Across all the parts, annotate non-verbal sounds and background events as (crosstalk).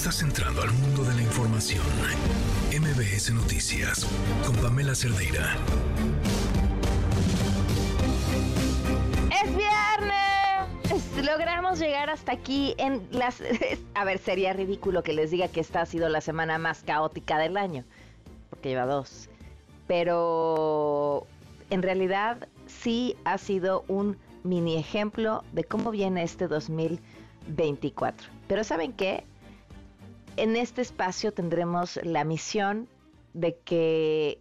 Estás entrando al mundo de la información. MBS Noticias con Pamela Cerdeira. Es viernes. Logramos llegar hasta aquí en las... (laughs) A ver, sería ridículo que les diga que esta ha sido la semana más caótica del año, porque lleva dos. Pero en realidad sí ha sido un mini ejemplo de cómo viene este 2024. Pero ¿saben qué? En este espacio tendremos la misión de que,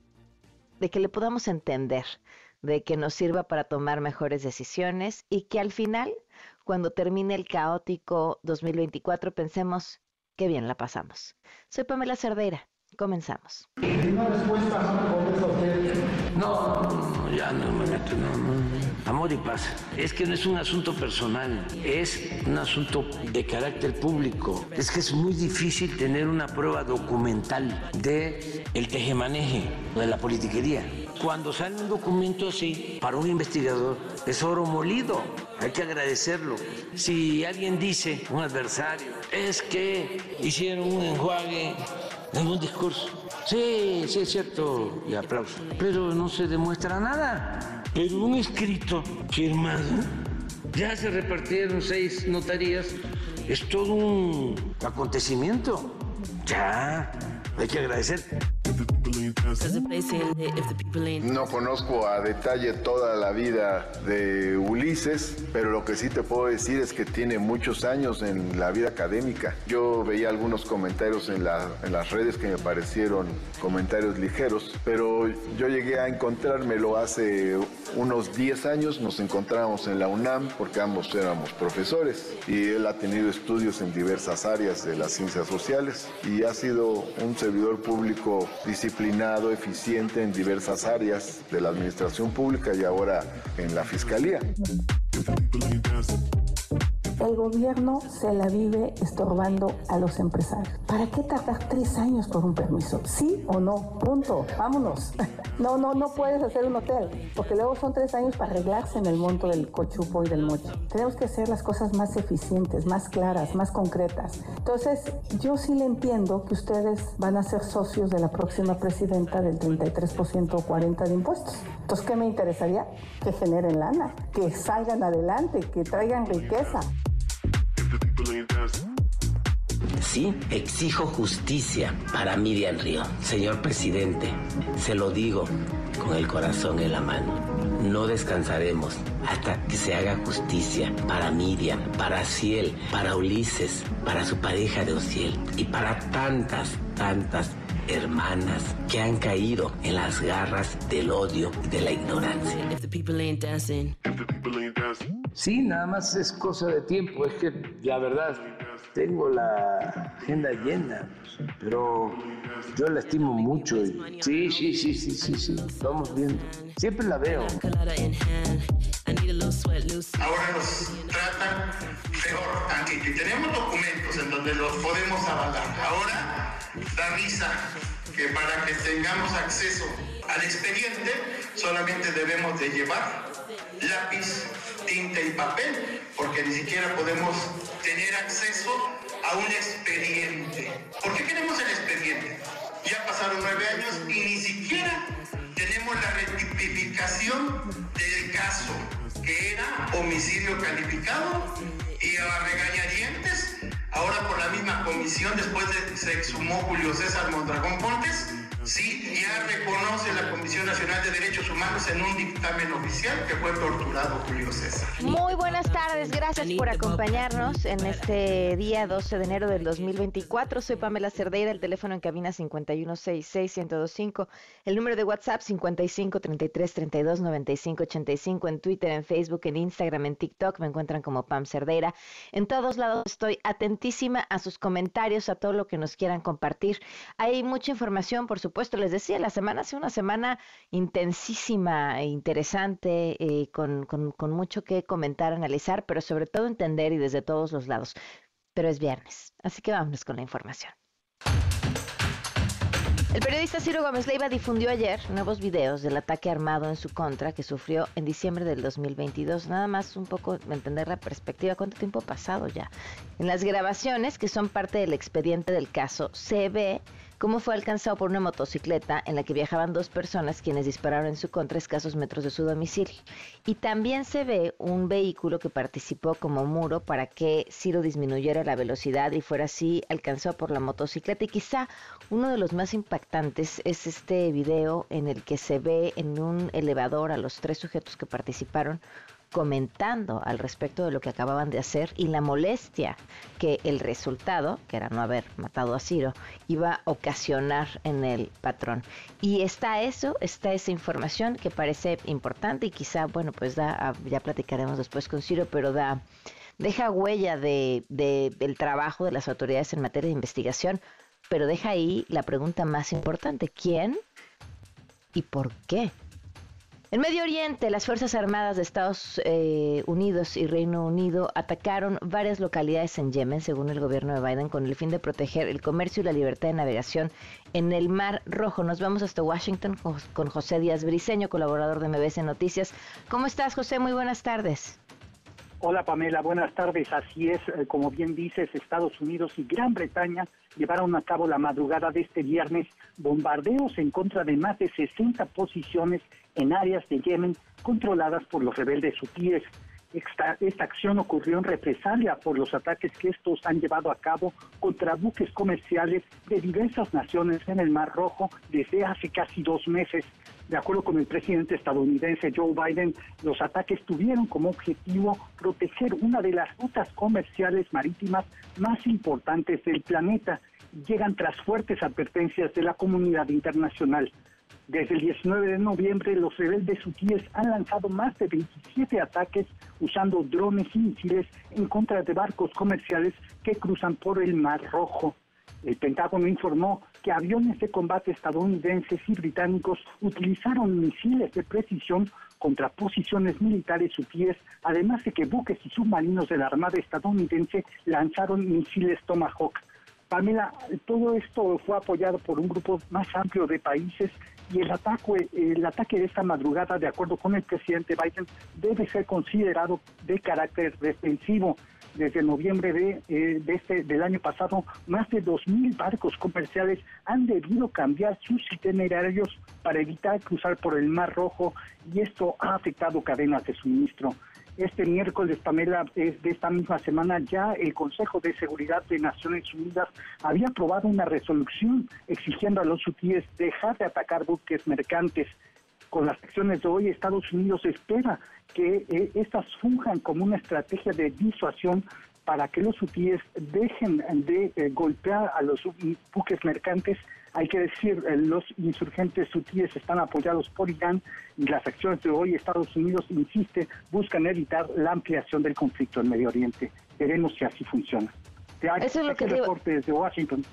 de que le podamos entender, de que nos sirva para tomar mejores decisiones y que al final, cuando termine el caótico 2024, pensemos qué bien la pasamos. Soy Pamela Cerdeira. Comenzamos. No, no, ya no me meto, no, no. Amor y paz. Es que no es un asunto personal, es un asunto de carácter público. Es que es muy difícil tener una prueba documental de el tejemaneje, de la politiquería. Cuando sale un documento así, para un investigador, es oro molido. Hay que agradecerlo. Si alguien dice, un adversario, es que hicieron un enjuague en un discurso. Sí, sí es cierto, y aplauso. Pero no se demuestra nada. Pero un escrito firmado, ya se repartieron seis notarías, es todo un acontecimiento. Ya, hay que agradecer. No conozco a detalle toda la vida de Ulises, pero lo que sí te puedo decir es que tiene muchos años en la vida académica. Yo veía algunos comentarios en, las redes que me parecieron comentarios ligeros, pero yo llegué a encontrármelo hace unos 10 años, nos encontramos en la UNAM porque ambos éramos profesores y él ha tenido estudios en diversas áreas de las ciencias sociales y ha sido un servidor público disciplinado, eficiente en diversas áreas de la administración pública y ahora en la fiscalía. El gobierno se la vive estorbando a los empresarios. ¿Para qué tardar tres años por un permiso? ¿Sí o no? Punto. Vámonos. (laughs) No, no, no puedes hacer un hotel, porque luego son tres años para arreglarse en el monto del cochupo y del mocho. Tenemos que hacer las cosas más eficientes, más claras, más concretas. Entonces, yo sí le entiendo que ustedes van a ser socios de la próxima presidenta del 33% o 40% de impuestos. Entonces, ¿qué me interesaría? Que generen lana, que salgan adelante, que traigan riqueza. Sí, exijo justicia para Miriam Río. Señor presidente, se lo digo con el corazón en la mano. No descansaremos hasta que se haga justicia para Miriam, para Ciel, para Ulises, para su pareja de Ociel y para tantas, tantas hermanas que han caído en las garras del odio y de la ignorancia. Sí, nada más es cosa de tiempo. Es que la verdad tengo la agenda llena, pero yo la estimo mucho. Y, sí, sí, sí, sí, sí, sí. Vamos viendo. Siempre la veo. Ahora nos tratan peor, aunque tenemos documentos en donde los podemos avalar. Ahora da risa que para que tengamos acceso al expediente solamente debemos de llevar lápiz, tinta y papel, porque ni siquiera podemos tener acceso a un expediente. ¿Por qué queremos el expediente? Ya pasaron nueve años y ni siquiera tenemos la rectificación del caso, que era homicidio calificado y a regañadientes, ahora por la misma comisión, después de se exhumó Julio César Mondragón Pontes, Sí, ya reconoce la Comisión Nacional de Derechos Humanos en un dictamen oficial que fue torturado Julio César. Muy buenas tardes, gracias por acompañarnos en este día 12 de enero del 2024. Soy Pamela Cerdeira, el teléfono en cabina 5166125, el número de WhatsApp 5533329585, en Twitter, en Facebook, en Instagram, en TikTok, me encuentran como Pam Cerdeira. En todos lados estoy atentísima a sus comentarios, a todo lo que nos quieran compartir. Hay mucha información, por supuesto les decía, la semana ha sido una semana intensísima e interesante, eh, con, con mucho que comentar, analizar, pero sobre todo entender y desde todos los lados. Pero es viernes, así que vámonos con la información. El periodista Ciro Gómez Leiva difundió ayer nuevos videos del ataque armado en su contra que sufrió en diciembre del 2022. Nada más un poco entender la perspectiva, cuánto tiempo ha pasado ya. En las grabaciones, que son parte del expediente del caso, se ve cómo fue alcanzado por una motocicleta en la que viajaban dos personas quienes dispararon en su contra escasos metros de su domicilio. Y también se ve un vehículo que participó como muro para que Ciro disminuyera la velocidad y fuera así alcanzado por la motocicleta. Y quizá uno de los más impactantes es este video en el que se ve en un elevador a los tres sujetos que participaron comentando al respecto de lo que acababan de hacer y la molestia que el resultado, que era no haber matado a Ciro, iba a ocasionar en el patrón. Y está eso, está esa información que parece importante y quizá, bueno, pues da, ya platicaremos después con Ciro, pero da, deja huella de, de, del trabajo de las autoridades en materia de investigación, pero deja ahí la pregunta más importante, ¿quién y por qué en Medio Oriente, las Fuerzas Armadas de Estados eh, Unidos y Reino Unido atacaron varias localidades en Yemen, según el gobierno de Biden, con el fin de proteger el comercio y la libertad de navegación en el Mar Rojo. Nos vamos hasta Washington con José Díaz Briceño, colaborador de MBC Noticias. ¿Cómo estás, José? Muy buenas tardes. Hola Pamela, buenas tardes. Así es, eh, como bien dices, Estados Unidos y Gran Bretaña llevaron a cabo la madrugada de este viernes bombardeos en contra de más de 60 posiciones en áreas de Yemen controladas por los rebeldes hutíes. Esta, esta, acción ocurrió en represalia por los ataques que estos han llevado a cabo contra buques comerciales de diversas naciones en el Mar Rojo desde hace casi dos meses. De acuerdo con el presidente estadounidense Joe Biden, los ataques tuvieron como objetivo proteger una de las rutas comerciales marítimas más importantes del planeta. Llegan tras fuertes advertencias de la comunidad internacional. Desde el 19 de noviembre, los rebeldes hutíes han lanzado más de 27 ataques usando drones y misiles en contra de barcos comerciales que cruzan por el Mar Rojo. El Pentágono informó que aviones de combate estadounidenses y británicos utilizaron misiles de precisión contra posiciones militares hutíes, además de que buques y submarinos de la Armada estadounidense lanzaron misiles Tomahawk. Pamela, todo esto fue apoyado por un grupo más amplio de países y el ataque, el ataque de esta madrugada, de acuerdo con el presidente Biden, debe ser considerado de carácter defensivo. Desde noviembre de, eh, este, del año pasado, más de 2.000 barcos comerciales han debido cambiar sus itinerarios para evitar cruzar por el Mar Rojo y esto ha afectado cadenas de suministro. Este miércoles, Pamela, de esta misma semana, ya el Consejo de Seguridad de Naciones Unidas había aprobado una resolución exigiendo a los hutíes dejar de atacar buques mercantes. Con las acciones de hoy, Estados Unidos espera que eh, estas funjan como una estrategia de disuasión para que los hutíes dejen de eh, golpear a los buques mercantes hay que decir, eh, los insurgentes hutíes están apoyados por Irán y las acciones de hoy Estados Unidos, insiste, buscan evitar la ampliación del conflicto en Medio Oriente. Veremos si así funciona. Eso es lo que reporte desde Washington.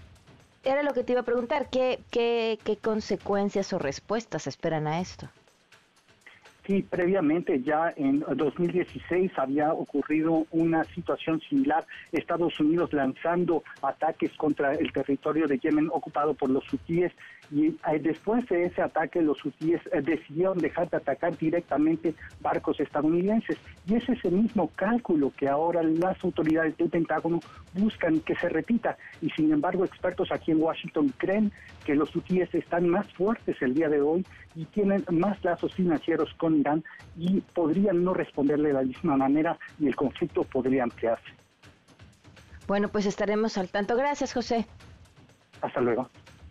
Era lo que te iba a preguntar, ¿qué, qué, qué consecuencias o respuestas esperan a esto? Sí, previamente ya en 2016 había ocurrido una situación similar, Estados Unidos lanzando ataques contra el territorio de Yemen ocupado por los hutíes. Y eh, después de ese ataque los hutíes eh, decidieron dejar de atacar directamente barcos estadounidenses. Y es ese mismo cálculo que ahora las autoridades del Pentágono buscan que se repita. Y sin embargo expertos aquí en Washington creen que los hutíes están más fuertes el día de hoy y tienen más lazos financieros con Irán y podrían no responderle de la misma manera y el conflicto podría ampliarse. Bueno, pues estaremos al tanto. Gracias, José. Hasta luego.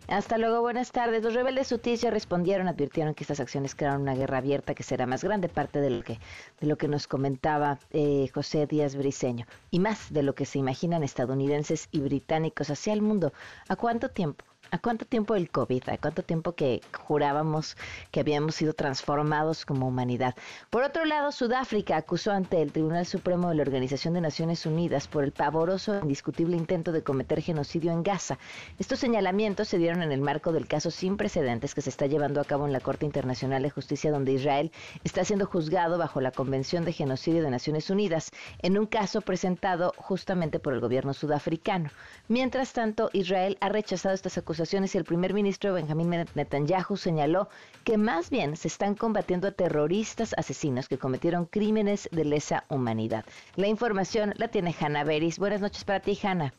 Hasta luego, buenas tardes. Los rebeldes hutíes ya respondieron, advirtieron que estas acciones crearon una guerra abierta que será más grande, parte de lo que, de lo que nos comentaba eh, José Díaz Briceño, y más de lo que se imaginan estadounidenses y británicos hacia el mundo. ¿A cuánto tiempo? ¿A cuánto tiempo el COVID? ¿A cuánto tiempo que jurábamos que habíamos sido transformados como humanidad? Por otro lado, Sudáfrica acusó ante el Tribunal Supremo de la Organización de Naciones Unidas por el pavoroso e indiscutible intento de cometer genocidio en Gaza. Estos señalamientos se dieron en el marco del caso sin precedentes que se está llevando a cabo en la Corte Internacional de Justicia, donde Israel está siendo juzgado bajo la Convención de Genocidio de Naciones Unidas, en un caso presentado justamente por el gobierno sudafricano. Mientras tanto, Israel ha rechazado estas acusaciones el primer ministro Benjamín Netanyahu señaló que más bien se están combatiendo a terroristas asesinos que cometieron crímenes de lesa humanidad. La información la tiene Hanna Beris. Buenas noches para ti, Hanna.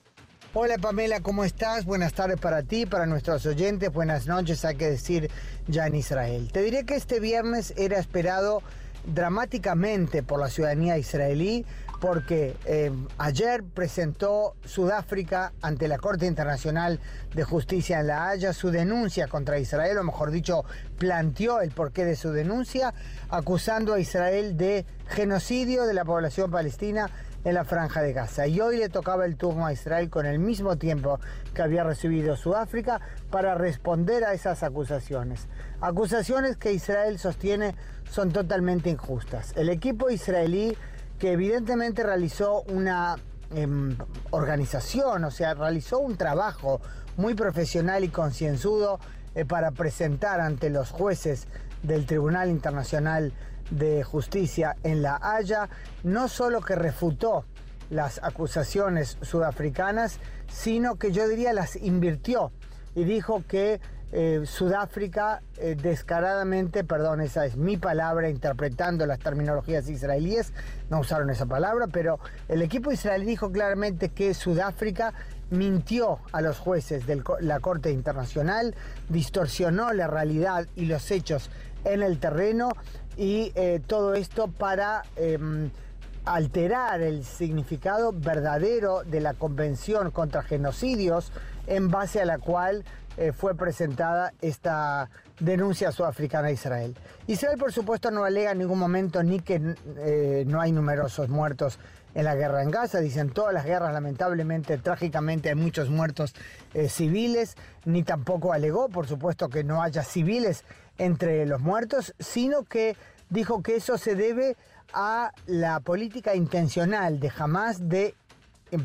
Hola Pamela, ¿cómo estás? Buenas tardes para ti, para nuestros oyentes, buenas noches, hay que decir ya en Israel. Te diré que este viernes era esperado dramáticamente por la ciudadanía israelí porque eh, ayer presentó Sudáfrica ante la Corte Internacional de Justicia en La Haya su denuncia contra Israel, o mejor dicho, planteó el porqué de su denuncia, acusando a Israel de genocidio de la población palestina en la franja de Gaza. Y hoy le tocaba el turno a Israel con el mismo tiempo que había recibido Sudáfrica para responder a esas acusaciones. Acusaciones que Israel sostiene son totalmente injustas. El equipo israelí que evidentemente realizó una em, organización, o sea, realizó un trabajo muy profesional y concienzudo eh, para presentar ante los jueces del Tribunal Internacional de Justicia en La Haya, no solo que refutó las acusaciones sudafricanas, sino que yo diría las invirtió y dijo que Sudáfrica eh, descaradamente, perdón, esa es mi palabra interpretando las terminologías israelíes, no usaron esa palabra, pero el equipo israelí dijo claramente que Sudáfrica mintió a los jueces de la Corte Internacional, distorsionó la realidad y los hechos en el terreno y eh, todo esto para em, alterar el significado verdadero de la Convención contra Genocidios en base a la cual eh, fue presentada esta denuncia sudafricana a Israel. Israel, por supuesto, no alega en ningún momento ni que eh, no hay numerosos muertos en la guerra en Gaza. Dicen todas las guerras, lamentablemente, trágicamente, hay muchos muertos eh, civiles, ni tampoco alegó, por supuesto, que no haya civiles entre los muertos, sino que dijo que eso se debe a la política intencional de jamás de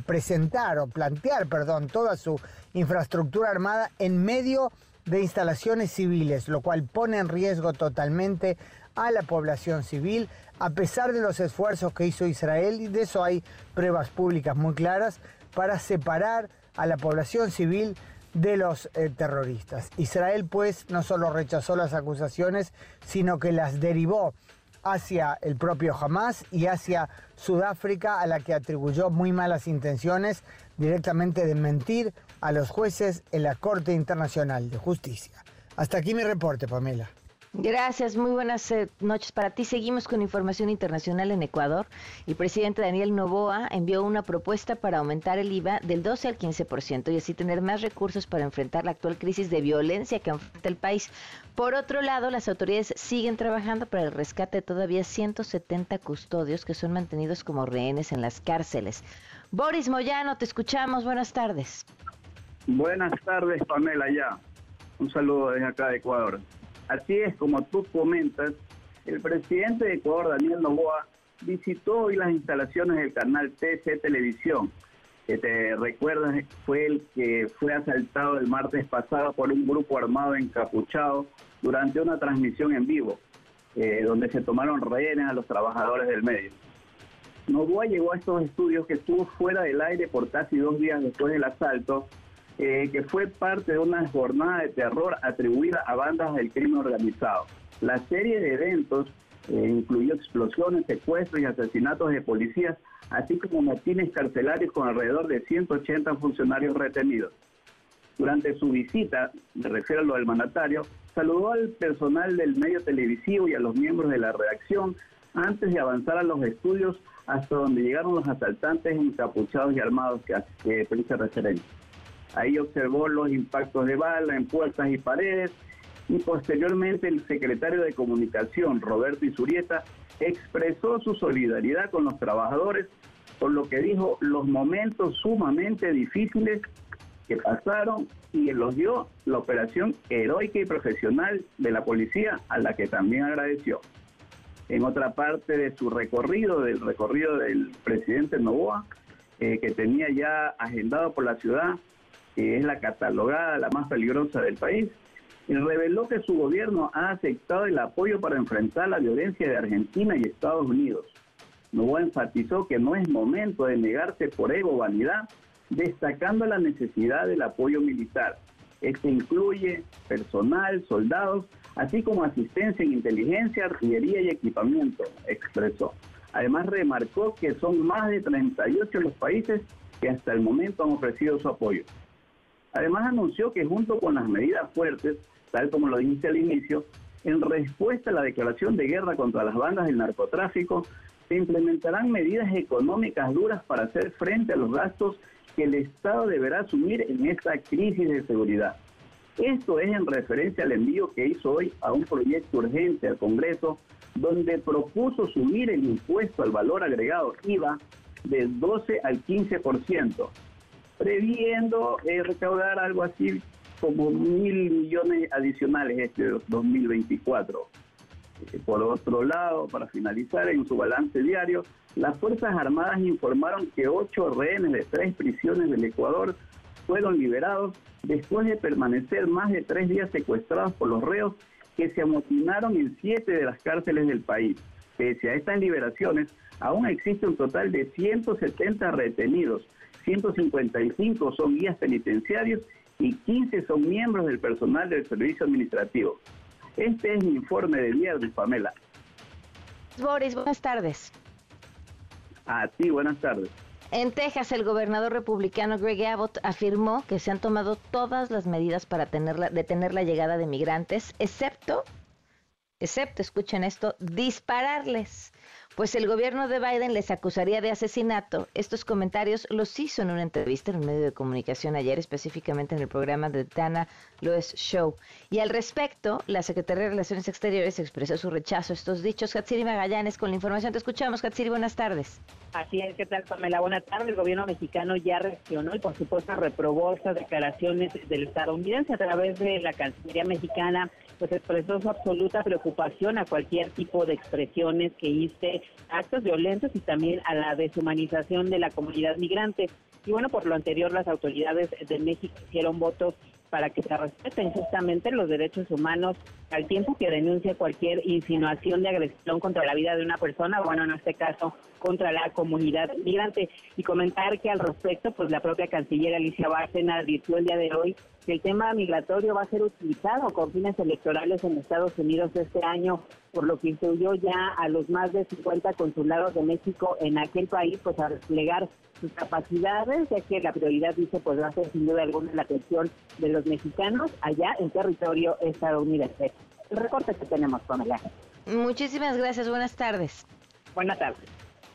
presentar o plantear, perdón, toda su infraestructura armada en medio de instalaciones civiles, lo cual pone en riesgo totalmente a la población civil, a pesar de los esfuerzos que hizo Israel, y de eso hay pruebas públicas muy claras, para separar a la población civil de los eh, terroristas. Israel pues no solo rechazó las acusaciones, sino que las derivó hacia el propio Hamas y hacia Sudáfrica, a la que atribuyó muy malas intenciones directamente de mentir a los jueces en la Corte Internacional de Justicia. Hasta aquí mi reporte, Pamela. Gracias, muy buenas eh, noches para ti. Seguimos con información internacional en Ecuador. El presidente Daniel Novoa envió una propuesta para aumentar el IVA del 12 al 15% y así tener más recursos para enfrentar la actual crisis de violencia que enfrenta el país. Por otro lado, las autoridades siguen trabajando para el rescate de todavía 170 custodios que son mantenidos como rehenes en las cárceles. Boris Moyano, te escuchamos. Buenas tardes. Buenas tardes, Pamela, ya. Un saludo desde acá de Ecuador. Así es, como tú comentas, el presidente de Ecuador, Daniel Novoa, visitó hoy las instalaciones del canal TC Televisión, que te recuerdas fue el que fue asaltado el martes pasado por un grupo armado encapuchado durante una transmisión en vivo, eh, donde se tomaron rehenes a los trabajadores del medio. Novoa llegó a estos estudios que estuvo fuera del aire por casi dos días después del asalto eh, que fue parte de una jornada de terror atribuida a bandas del crimen organizado. La serie de eventos eh, incluyó explosiones, secuestros y asesinatos de policías, así como motines carcelarios con alrededor de 180 funcionarios retenidos. Durante su visita, me refiero a lo del mandatario, saludó al personal del medio televisivo y a los miembros de la redacción antes de avanzar a los estudios hasta donde llegaron los asaltantes encapuchados y armados que, que se referencia. Ahí observó los impactos de bala en puertas y paredes y posteriormente el secretario de Comunicación, Roberto Isurieta, expresó su solidaridad con los trabajadores por lo que dijo los momentos sumamente difíciles que pasaron y elogió la operación heroica y profesional de la policía a la que también agradeció. En otra parte de su recorrido, del recorrido del presidente Novoa, eh, que tenía ya agendado por la ciudad, que es la catalogada la más peligrosa del país, y reveló que su gobierno ha aceptado el apoyo para enfrentar la violencia de Argentina y Estados Unidos. Novoa enfatizó que no es momento de negarse por ego o vanidad, destacando la necesidad del apoyo militar. Este incluye personal, soldados, así como asistencia en inteligencia, artillería y equipamiento, expresó. Además remarcó que son más de 38 los países que hasta el momento han ofrecido su apoyo. Además anunció que junto con las medidas fuertes, tal como lo dijiste al inicio, en respuesta a la declaración de guerra contra las bandas del narcotráfico, se implementarán medidas económicas duras para hacer frente a los gastos que el Estado deberá asumir en esta crisis de seguridad. Esto es en referencia al envío que hizo hoy a un proyecto urgente al Congreso, donde propuso subir el impuesto al valor agregado IVA del 12 al 15%, previendo eh, recaudar algo así como mil millones adicionales este 2024. Eh, por otro lado, para finalizar, en su balance diario, las Fuerzas Armadas informaron que ocho rehenes de tres prisiones del Ecuador fueron liberados después de permanecer más de tres días secuestrados por los reos que se amotinaron en siete de las cárceles del país. Pese a estas liberaciones, aún existe un total de 170 retenidos, 155 son guías penitenciarios y 15 son miembros del personal del servicio administrativo. Este es mi informe de viernes, Pamela. Boris, buenas tardes. A ti, buenas tardes. En Texas, el gobernador republicano Greg Abbott afirmó que se han tomado todas las medidas para detener la llegada de migrantes, excepto, excepto, escuchen esto, dispararles pues el gobierno de Biden les acusaría de asesinato. Estos comentarios los hizo en una entrevista en un medio de comunicación ayer, específicamente en el programa de Dana Loes Show. Y al respecto, la Secretaría de Relaciones Exteriores expresó su rechazo a estos dichos. Hatsiri Magallanes, con la información te escuchamos. Hatsiri, buenas tardes. Así es, ¿qué tal, Pamela? Buenas tardes. El gobierno mexicano ya reaccionó y, por supuesto, reprobó estas declaraciones del estadounidense a través de la Cancillería mexicana pues expresó su absoluta preocupación a cualquier tipo de expresiones que hice actos violentos y también a la deshumanización de la comunidad migrante. Y bueno, por lo anterior, las autoridades de México hicieron votos para que se respeten justamente los derechos humanos al tiempo que denuncia cualquier insinuación de agresión contra la vida de una persona, bueno, en este caso contra la comunidad migrante. Y comentar que al respecto, pues la propia canciller Alicia Bárcena advirtió el día de hoy que el tema migratorio va a ser utilizado con fines electorales en Estados Unidos este año, por lo que incluyó ya a los más de 50 consulados de México en aquel país, pues a desplegar sus capacidades, ya que la prioridad, dice, pues va a ser sin duda alguna la atención de los mexicanos allá en territorio estadounidense. El recorte que tenemos, con Pamela. Muchísimas gracias, buenas tardes. Buenas tardes.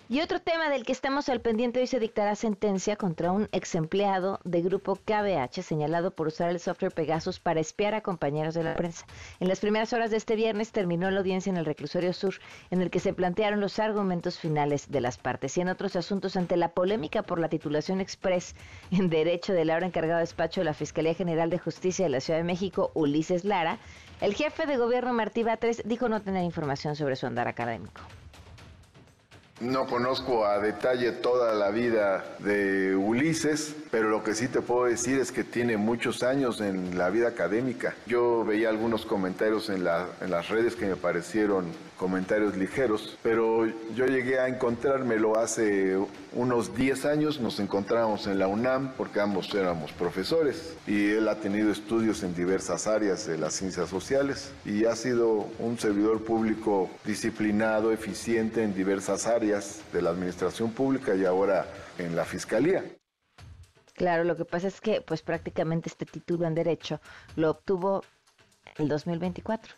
Y otro tema del que estamos al pendiente hoy se dictará sentencia contra un ex empleado de grupo KBH señalado por usar el software Pegasus para espiar a compañeros de la prensa. En las primeras horas de este viernes terminó la audiencia en el reclusorio sur en el que se plantearon los argumentos finales de las partes y en otros asuntos ante la polémica por la titulación express en derecho del ahora encargado de despacho de la Fiscalía General de Justicia de la Ciudad de México, Ulises Lara, el jefe de gobierno Martí Batres dijo no tener información sobre su andar académico. No conozco a detalle toda la vida de Ulises, pero lo que sí te puedo decir es que tiene muchos años en la vida académica. Yo veía algunos comentarios en, las redes que me parecieron comentarios ligeros, pero yo llegué a encontrármelo hace unos 10 años, nos encontramos en la UNAM porque ambos éramos profesores y él ha tenido estudios en diversas áreas de las ciencias sociales y ha sido un servidor público disciplinado, eficiente en diversas áreas de la administración pública y ahora en la fiscalía. Claro, lo que pasa es que pues prácticamente este título en derecho lo obtuvo el 2024.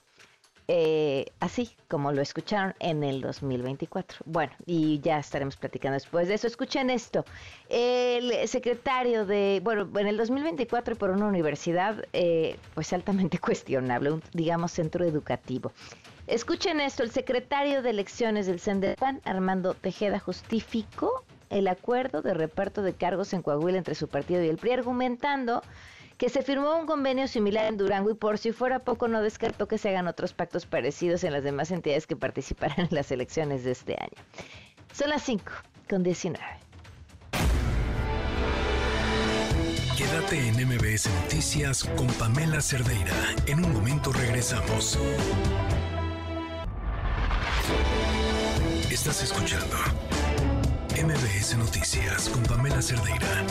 Eh, así como lo escucharon en el 2024. Bueno, y ya estaremos platicando después de eso. Escuchen esto. El secretario de, bueno, en el 2024 por una universidad, eh, pues altamente (laughs) cuestionable, un, digamos, centro educativo. Escuchen esto, el secretario de elecciones del CENDEPAN, Armando Tejeda, justificó el acuerdo de reparto de cargos en Coahuila entre su partido y el PRI, argumentando que se firmó un convenio similar en Durango y por si fuera poco no descartó que se hagan otros pactos parecidos en las demás entidades que participarán en las elecciones de este año. Son las 5 con 19. Quédate en MBS Noticias con Pamela Cerdeira. En un momento regresamos. Estás escuchando MBS Noticias con Pamela Cerdeira.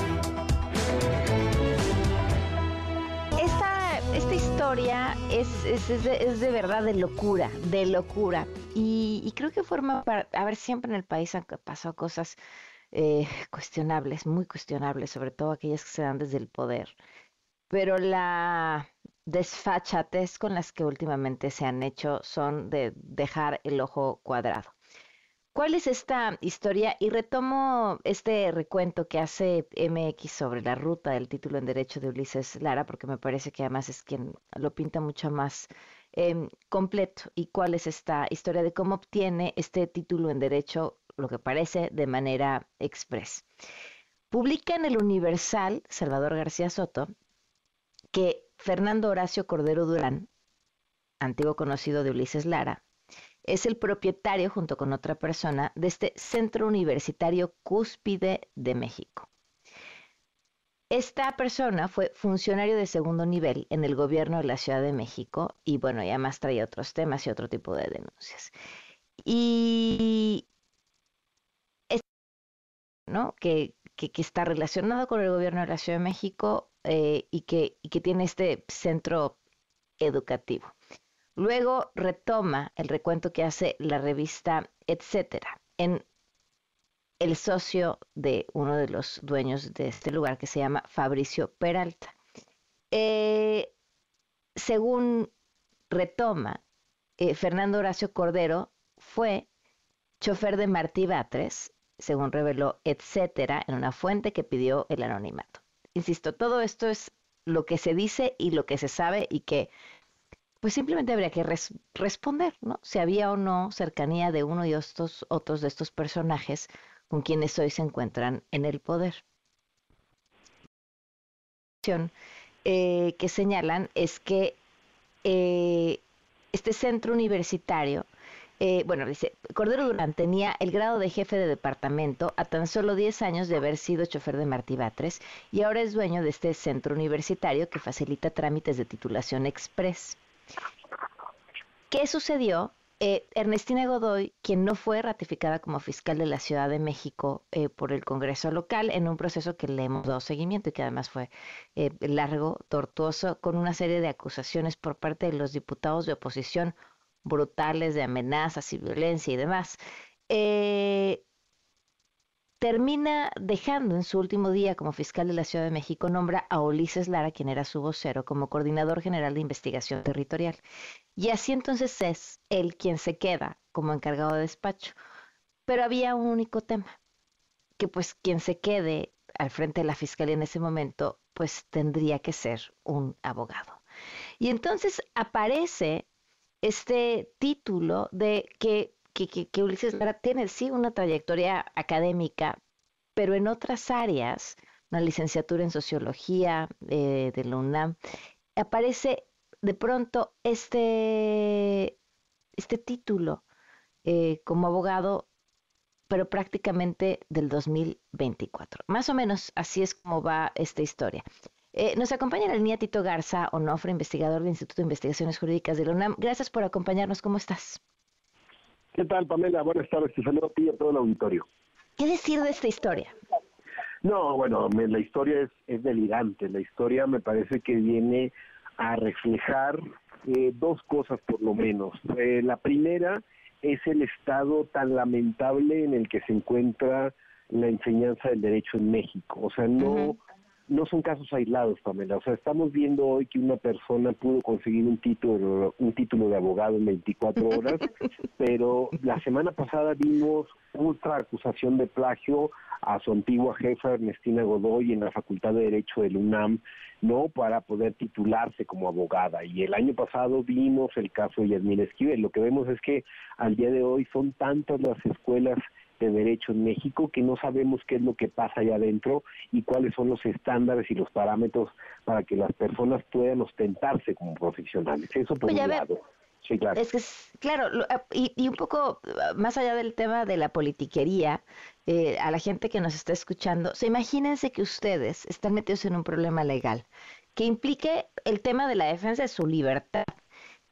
Historia es, es, de, verdad de locura, de locura. Y, creo que forma para, a ver, siempre en el país han pasado cosas eh, cuestionables, muy cuestionables, sobre todo aquellas que se dan desde el poder. Pero la desfachatez con las que últimamente se han hecho son de dejar el ojo cuadrado. ¿Cuál es esta historia? Y retomo este recuento que hace MX sobre la ruta del título en Derecho de Ulises Lara, porque me parece que además es quien lo pinta mucho más em, completo. ¿Y cuál es esta historia de cómo obtiene este título en Derecho, lo que parece, de manera express? Publica en el Universal, Salvador García Soto, que Fernando Horacio Cordero Durán, antiguo conocido de Ulises Lara, es el propietario, junto con otra persona, de este Centro Universitario Cúspide de México. Esta persona fue funcionario de segundo nivel en el gobierno de la Ciudad de México y bueno, ya más traía otros temas y otro tipo de denuncias. Y ¿no? que, que, está relacionado con el gobierno de la Ciudad de México eh, y, que, y que tiene este centro educativo. Luego retoma el recuento que hace la revista Etcétera en el socio de uno de los dueños de este lugar que se llama Fabricio Peralta. Eh, según retoma, eh, Fernando Horacio Cordero fue chofer de Martí Batres, según reveló, etcétera, en una fuente que pidió el anonimato. Insisto, todo esto es lo que se dice y lo que se sabe y que pues simplemente habría que responder, ¿no? Si había o no cercanía de uno y estos, otros de estos personajes con quienes hoy se encuentran en el poder. Eh, que señalan es que eh, este centro universitario, eh, bueno, dice, Cordero Durán tenía el grado de jefe de departamento a tan solo 10 años de haber sido chofer de Martí Batres y ahora es dueño de este centro universitario que facilita trámites de titulación express. ¿Qué sucedió? Eh, Ernestina Godoy, quien no fue ratificada como fiscal de la Ciudad de México eh, por el Congreso local en un proceso que le hemos dado seguimiento y que además fue eh, largo, tortuoso, con una serie de acusaciones por parte de los diputados de oposición brutales de amenazas y violencia y demás termina dejando en su último día como fiscal de la Ciudad de México, nombra a Ulises Lara, quien era su vocero, como coordinador general de investigación territorial. Y así entonces es él quien se queda como encargado de despacho. Pero había un único tema, que pues quien se quede al frente de la fiscalía en ese momento, pues tendría que ser un abogado. Y entonces aparece este título de que que, Ulises Lara tiene sí una trayectoria académica, pero en otras áreas, una licenciatura en sociología eh, de la UNAM, aparece de pronto este, este título eh, como abogado, pero prácticamente del 2024. Más o menos así es como va esta historia. Eh, nos acompaña la línea Tito Garza, Onofre, investigador del Instituto de Investigaciones Jurídicas de la UNAM. Gracias por acompañarnos. ¿Cómo estás? ¿Qué tal, Pamela? Buenas tardes. Te saludo a ti y a todo el auditorio. ¿Qué decir de esta historia? No, bueno, la historia es, es delirante. La historia me parece que viene a reflejar eh, dos cosas por lo menos. Eh, la primera es el estado tan lamentable en el que se encuentra la enseñanza del derecho en México. O sea, no, no son casos aislados, Pamela. O sea, estamos viendo hoy que una persona pudo conseguir un título, un título de abogado en 24 horas, (laughs) pero la semana pasada vimos otra acusación de plagio a su antigua jefa Ernestina Godoy en la Facultad de Derecho del UNAM, no para poder titularse como abogada. Y el año pasado vimos el caso de Yasmín Esquivel. Lo que vemos es que al día de hoy son tantas las escuelas de derecho en México que no sabemos qué es lo que pasa allá adentro y cuáles son los estándares y los parámetros para que las personas puedan ostentarse como profesionales. Eso por un lado. Sí, claro. Es que, claro, ah, y, un poco ah, más allá del tema de la politiquería, eh, a la gente que nos está escuchando, se imagínense que ustedes están metidos en un problema legal que implique el tema de la defensa de su libertad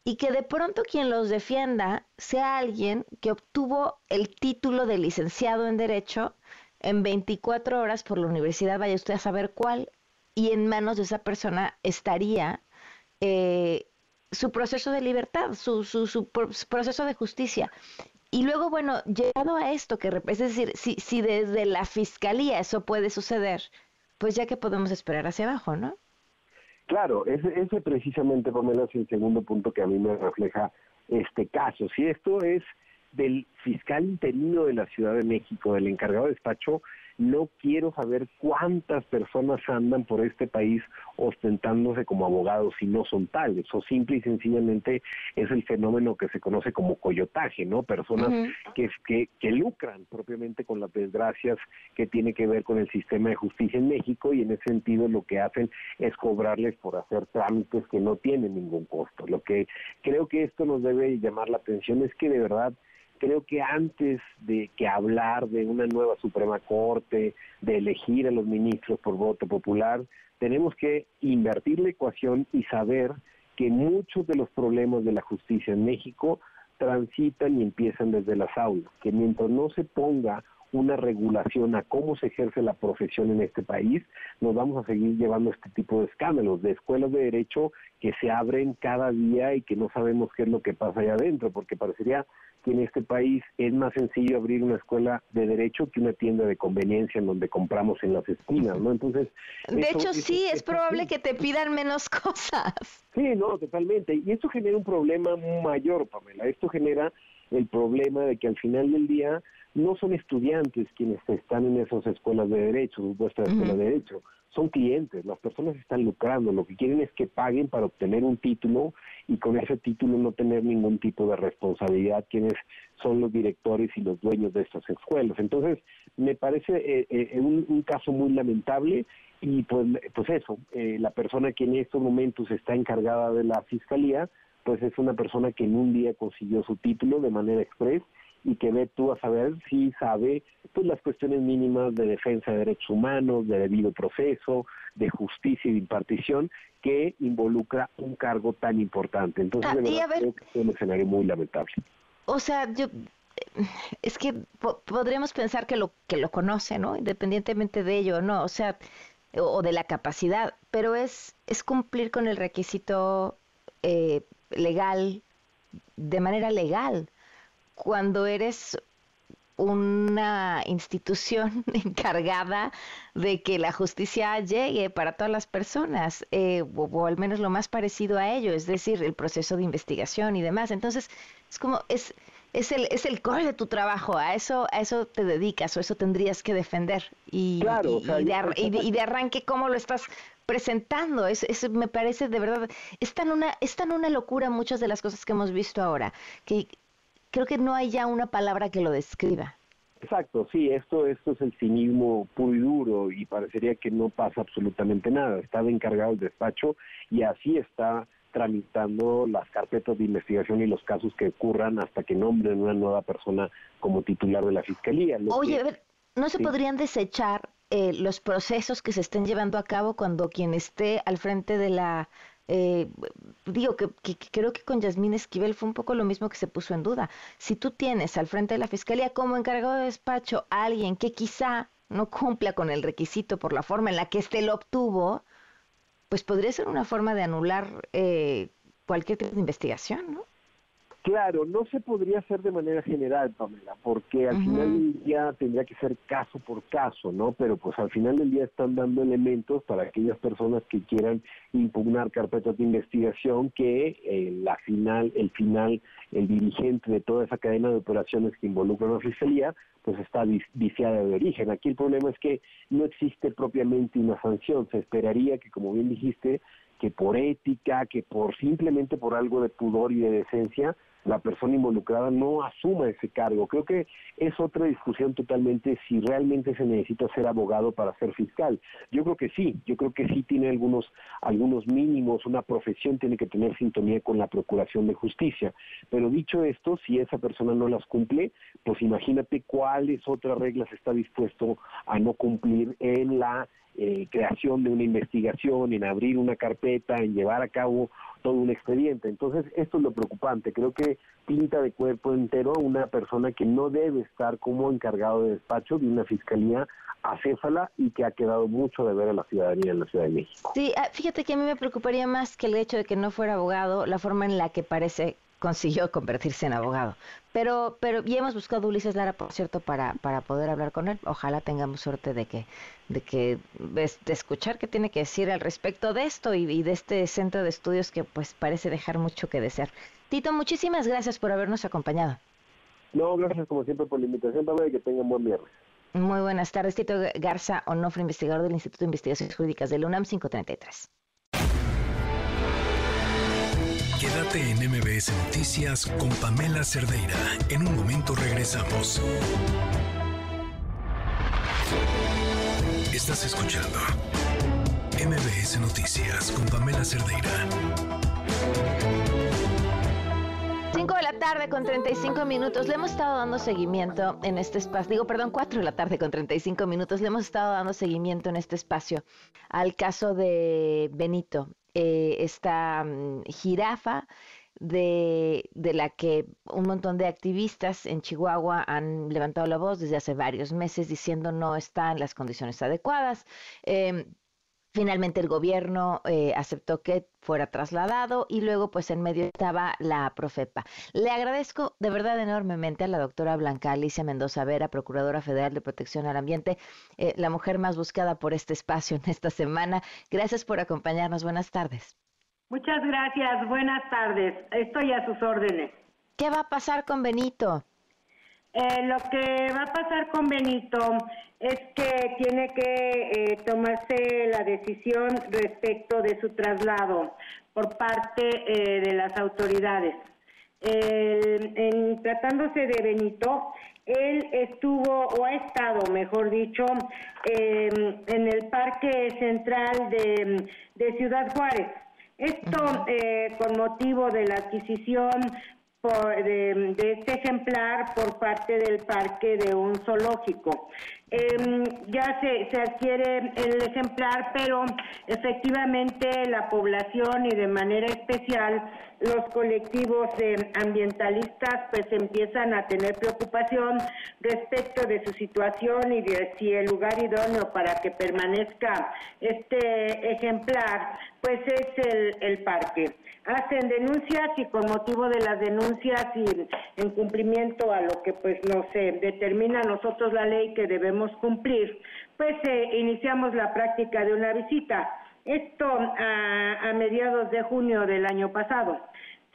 y que de pronto quien los defienda sea alguien que obtuvo el título de licenciado en Derecho en 24 horas por la universidad, vaya usted a saber cuál, y en manos de esa persona estaría eh, su proceso de libertad, su, su, su, proceso de justicia. Y luego, bueno, llegado a esto, que es decir, si, si desde la fiscalía eso puede suceder, pues ya que podemos esperar hacia abajo, ¿no? Claro, ese, ese precisamente, Pamela, es el segundo punto que a mí me refleja este caso. Si esto es del fiscal interino de la Ciudad de México, del encargado de despacho, no quiero saber cuántas personas andan por este país ostentándose como abogados y no son tales, o simple y sencillamente es el fenómeno que se conoce como coyotaje, ¿no? Personas que, que, que lucran propiamente con las desgracias que tiene que ver con el sistema de justicia en México y en ese sentido lo que hacen es cobrarles por hacer trámites que no tienen ningún costo. Lo que creo que esto nos debe llamar la atención es que de verdad creo que antes de que hablar de una nueva Suprema Corte, de elegir a los ministros por voto popular, tenemos que invertir la ecuación y saber que muchos de los problemas de la justicia en México transitan y empiezan desde las aulas, que mientras no se ponga una regulación a cómo se ejerce la profesión en este país, nos vamos a seguir llevando este tipo de escándalos, de escuelas de derecho que se abren cada día y que no sabemos qué es lo que pasa allá adentro, porque parecería que en este país es más sencillo abrir una escuela de derecho que una tienda de conveniencia en donde compramos en las esquinas, ¿no? Entonces... De hecho, sí, es probable que te pidan menos (laughs) cosas. Sí, no, totalmente. Y esto genera un problema mayor, Pamela. Esto genera el problema de que al final del día no son estudiantes quienes están en esas escuelas de derecho, supuestas escuelas de derecho, son clientes, las personas están lucrando, lo que quieren es que paguen para obtener un título y con ese título no tener ningún tipo de responsabilidad quienes son los directores y los dueños de estas escuelas. Entonces, me parece eh, eh, un, caso muy lamentable y pues, pues eso, eh, la persona que en estos momentos está encargada de la fiscalía, pues es una persona que en un día consiguió su título de manera express y que ve tú a saber si sabe pues las cuestiones mínimas de defensa de derechos humanos, de debido proceso, de justicia y de impartición que involucra un cargo tan importante. Entonces, ah, de verdad, creo que es un escenario muy lamentable. O sea, yo es que podríamos pensar que lo que lo conoce, ¿no? Independientemente de ello, ¿no? O sea, o, de la capacidad, pero es es cumplir con el requisito eh, legal de manera legal cuando eres una institución (laughs) encargada de que la justicia llegue para todas las personas, eh, o, al menos lo más parecido a ello, es decir, el proceso de investigación y demás. Entonces, es como, es, es el, es el core de tu trabajo, a eso, a eso te dedicas o eso tendrías que defender. Y, y, de, arranque, ¿cómo lo estás presentando? Es, es, me parece de verdad, es tan, una, es tan una locura muchas de las cosas que hemos visto ahora, que creo que no hay ya una palabra que lo describa. Exacto, sí, esto, esto es el cinismo puro y duro y parecería que no pasa absolutamente nada. Está encargado el despacho y así está tramitando las carpetas de investigación y los casos que ocurran hasta que nombren una nueva persona como titular de la fiscalía. Oye, a ver, ¿no se podrían desechar eh, los procesos que se estén llevando a cabo cuando quien esté al frente de la eh, digo que, creo que con Yasmín Esquivel fue un poco lo mismo que se puso en duda. Si tú tienes al frente de la fiscalía como encargado de despacho a alguien que quizá no cumpla con el requisito por la forma en la que éste lo obtuvo, pues podría ser una forma de anular eh, cualquier tipo de investigación, ¿no? Claro, no se podría hacer de manera general, Pamela, porque al final del día tendría que ser caso por caso, ¿no? Pero pues al final del día están dando elementos para aquellas personas que quieran impugnar carpetas de investigación que eh, la final, el final, el dirigente de toda esa cadena de operaciones que involucran a la fiscalía, pues está viciada de origen. Aquí el problema es que no existe propiamente una sanción. Se esperaría que, como bien dijiste, que por ética, que por simplemente por algo de pudor y de decencia, la persona involucrada no asuma ese cargo. Creo que es otra discusión totalmente si realmente se necesita ser abogado para ser fiscal. Yo creo que sí, yo creo que sí tiene algunos, algunos mínimos, una profesión tiene que tener sintonía con la procuración de justicia. Pero dicho esto, si esa persona no las cumple, pues imagínate cuáles otras reglas está dispuesto a no cumplir en la eh, creación de una investigación, en abrir una carpeta, en llevar a cabo todo un expediente. Entonces, esto es lo preocupante. Creo que pinta de cuerpo entero una persona que no debe estar como encargado de despacho de una fiscalía acéfala y que ha quedado mucho de ver a la ciudadanía en la Ciudad de México. Sí, ah, fíjate que a mí me preocuparía más que el hecho de que no fuera abogado, la forma en la que parece consiguió convertirse en abogado. Pero, pero ya hemos buscado a Ulises Lara, por cierto, para, para poder hablar con él. Ojalá tengamos suerte de que, de que, de, escuchar qué tiene que decir al respecto de esto y, y, de este centro de estudios que pues parece dejar mucho que desear. Tito, muchísimas gracias por habernos acompañado. No, gracias como siempre por la invitación, para que tengan buen viernes. Muy buenas tardes, Tito Garza Onofre, investigador del Instituto de Investigaciones Jurídicas del UNAM 533. Quédate en MBS Noticias con Pamela Cerdeira. En un momento regresamos. Estás escuchando MBS Noticias con Pamela Cerdeira. 5 de la tarde con 35 minutos. Le hemos estado dando seguimiento en este espacio. Digo, perdón, 4 de la tarde con 35 minutos. Le hemos estado dando seguimiento en este espacio al caso de Benito, eh, esta mm, jirafa de, de, la que un montón de activistas en Chihuahua han levantado la voz desde hace varios meses diciendo no está en las condiciones adecuadas. Eh, Finalmente el gobierno eh, aceptó que fuera trasladado y luego pues en medio estaba la Profepa. Le agradezco de verdad enormemente a la doctora Blanca Alicia Mendoza Vera, Procuradora Federal de Protección al Ambiente, eh, la mujer más buscada por este espacio en esta semana. Gracias por acompañarnos. Buenas tardes. Muchas gracias. Buenas tardes. Estoy a sus órdenes. ¿Qué va a pasar con Benito? Eh, lo que va a pasar con Benito es que tiene que eh, tomarse la decisión respecto de su traslado por parte eh, de las autoridades. en, tratándose de Benito, él estuvo o ha estado, mejor dicho, em, en el Parque Central de, de Ciudad Juárez. Esto con motivo de la adquisición de, este ejemplar por parte del parque de un zoológico. Em, ya se, se adquiere el ejemplar, pero efectivamente la población y de manera especial los colectivos ambientalistas pues empiezan a tener preocupación respecto de su situación y de si el lugar idóneo para que permanezca este ejemplar pues es el, parque. Hacen denuncias y con motivo de las denuncias y en cumplimiento a lo que pues nos determina a nosotros la ley que debemos cumplir, pues eh, iniciamos la práctica de una visita. Esto a mediados de junio del año pasado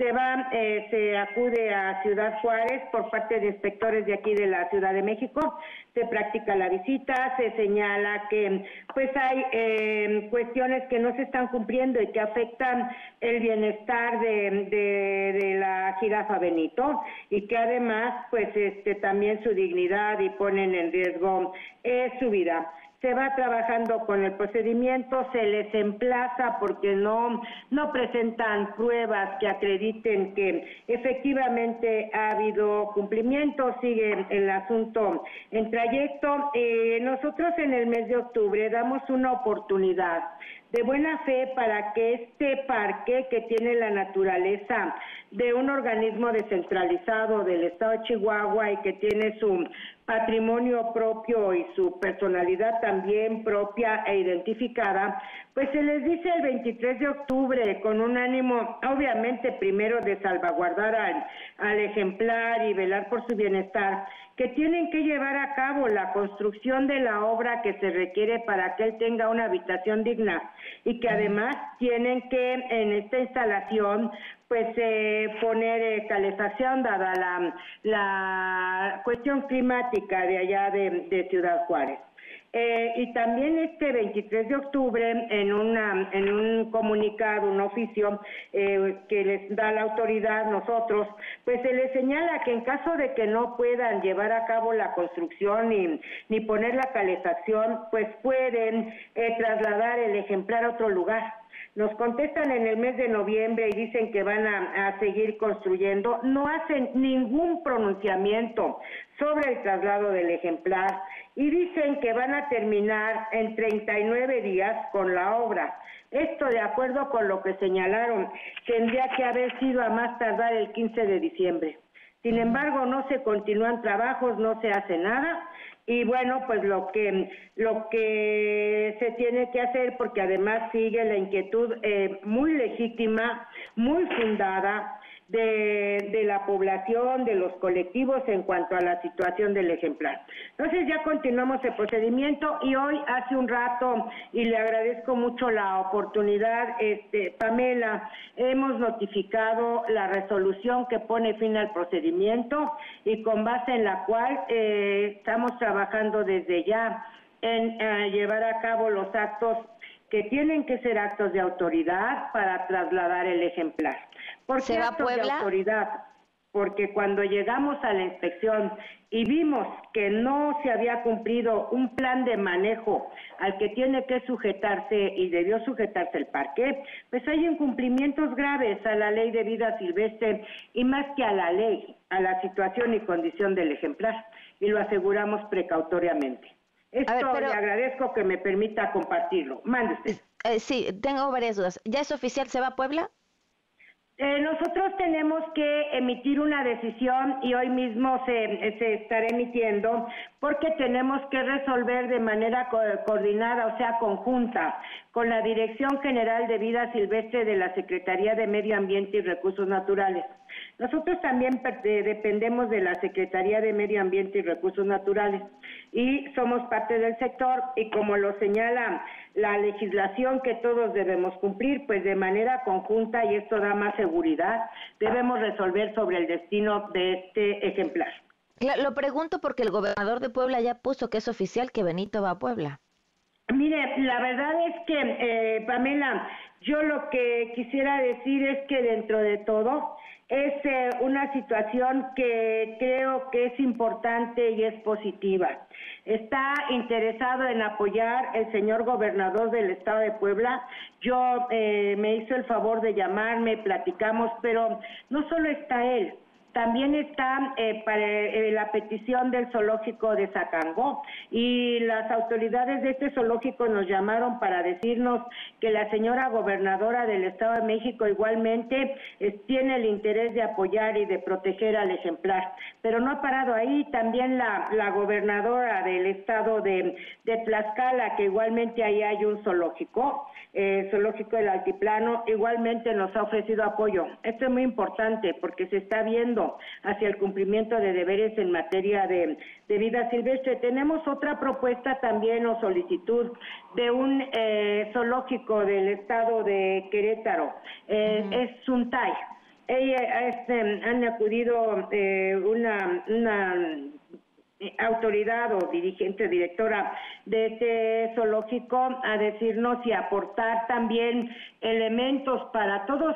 se va, eh, se acude a Ciudad Juárez por parte de inspectores de aquí de la Ciudad de México, se practica la visita, se señala que pues hay eh, cuestiones que no se están cumpliendo y que afectan el bienestar de, de, la jirafa Benito y que además pues este también su dignidad y ponen en riesgo eh, su vida se va trabajando con el procedimiento, se les emplaza porque no, no presentan pruebas que acrediten que efectivamente ha habido cumplimiento, sigue el asunto en trayecto. Eh, nosotros en el mes de octubre damos una oportunidad de buena fe para que este parque que tiene la naturaleza de un organismo descentralizado del estado de Chihuahua y que tiene su patrimonio propio y su personalidad también propia e identificada, pues se les dice el 23 de octubre con un ánimo obviamente primero de salvaguardar al, al ejemplar y velar por su bienestar, que tienen que llevar a cabo la construcción de la obra que se requiere para que él tenga una habitación digna y que además tienen que en esta instalación pues eh, poner eh, calefacción dada la, la cuestión climática de allá de Ciudad Juárez. Eh, y también este 23 de octubre, en, una, en un comunicado, un oficio eh, que les da la autoridad, nosotros, pues se les señala que en caso de que no puedan llevar a cabo la construcción ni, ni poner la calefacción, pues pueden eh, trasladar el ejemplar a otro lugar Nos contestan en el mes de noviembre y dicen que van a seguir construyendo. No hacen ningún pronunciamiento sobre el traslado del ejemplar y dicen que van a terminar en 39 días con la obra. Esto, de acuerdo con lo que señalaron, tendría que haber sido a más tardar el 15 de diciembre. Sin embargo, no se continúan trabajos, no se hace nada y bueno, pues lo que lo que se tiene que hacer porque además sigue la inquietud eh, muy legítima, muy fundada de, la población, de los colectivos en cuanto a la situación del ejemplar. Entonces ya continuamos el procedimiento y hoy hace un rato, y le agradezco mucho la oportunidad, este, Pamela, hemos notificado la resolución que pone fin al procedimiento y con base en la cual eh, estamos trabajando desde ya en eh, llevar a cabo los actos que tienen que ser actos de autoridad para trasladar el ejemplar. ¿Por qué actos de autoridad? Porque cuando llegamos a la inspección y vimos que no se había cumplido un plan de manejo al que tiene que sujetarse y debió sujetarse el parque, pues hay incumplimientos graves a la ley de vida silvestre y más que a la ley, a la situación y condición del ejemplar, y lo aseguramos precautoriamente. Esto le agradezco que me permita compartirlo. Mande usted. Eh, sí, tengo varias dudas. ¿Ya es oficial? ¿Se va a Puebla? Eh, nosotros tenemos que emitir una decisión y hoy mismo se, se estará emitiendo porque tenemos que resolver de manera coordinada, o sea, conjunta, con la Dirección General de Vida Silvestre de la Secretaría de Medio Ambiente y Recursos Naturales. Nosotros también dependemos de la Secretaría de Medio Ambiente y Recursos Naturales y somos parte del sector y como lo señala la legislación que todos debemos cumplir, pues de manera conjunta y esto da más seguridad, debemos resolver sobre el destino de este ejemplar. Lo pregunto porque el gobernador de Puebla ya puso que es oficial que Benito va a Puebla. Mire, la verdad es que, eh, Pamela, yo lo que quisiera decir es que dentro de todo, es eh, una situación que creo que es importante y es positiva. Está interesado en apoyar el señor gobernador del estado de Puebla. Yo eh, me hizo el favor de llamarme, platicamos, pero no solo está él, también está eh, para, eh, la petición del zoológico de Zacangó y las autoridades de este zoológico nos llamaron para decirnos que la señora gobernadora del Estado de México igualmente tiene el interés de apoyar y de proteger al ejemplar. Pero no ha parado ahí, también la, la gobernadora del Estado de, de, Tlaxcala, que igualmente ahí hay un zoológico, eh, zoológico del Altiplano, igualmente nos ha ofrecido apoyo. Esto es muy importante porque se está viendo hacia el cumplimiento de deberes en materia de, vida silvestre. Tenemos otra propuesta también o solicitud de un eh, zoológico del estado de Querétaro. Eh, Es Suntay. Ella, este, han acudido eh, una, una autoridad o dirigente, directora de este zoológico a decirnos y aportar también elementos para todos,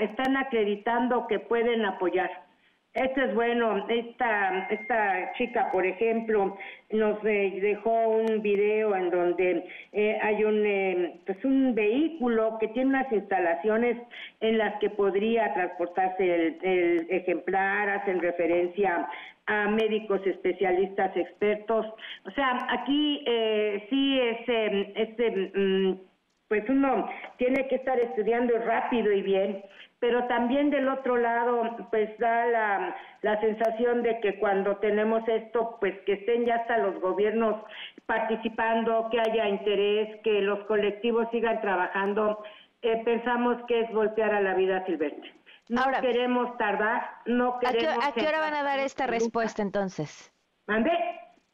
están acreditando que pueden apoyar. Esto es bueno. Esta, esta chica, por ejemplo, nos eh, dejó un video en donde eh, hay un, eh, pues un vehículo que tiene unas instalaciones en las que podría transportarse el, ejemplar, hacen referencia a médicos especialistas expertos. O sea, aquí sí es, es mm, pues uno tiene que estar estudiando rápido y bien pero también del otro lado, pues da la, la, sensación de que cuando tenemos esto, pues que estén ya hasta los gobiernos participando, que haya interés, que los colectivos sigan trabajando, eh, pensamos que es voltear a la vida silvestre. No queremos tardar, no queremos... ¿A qué, hora van a dar esta respuesta entonces? ¿Mande?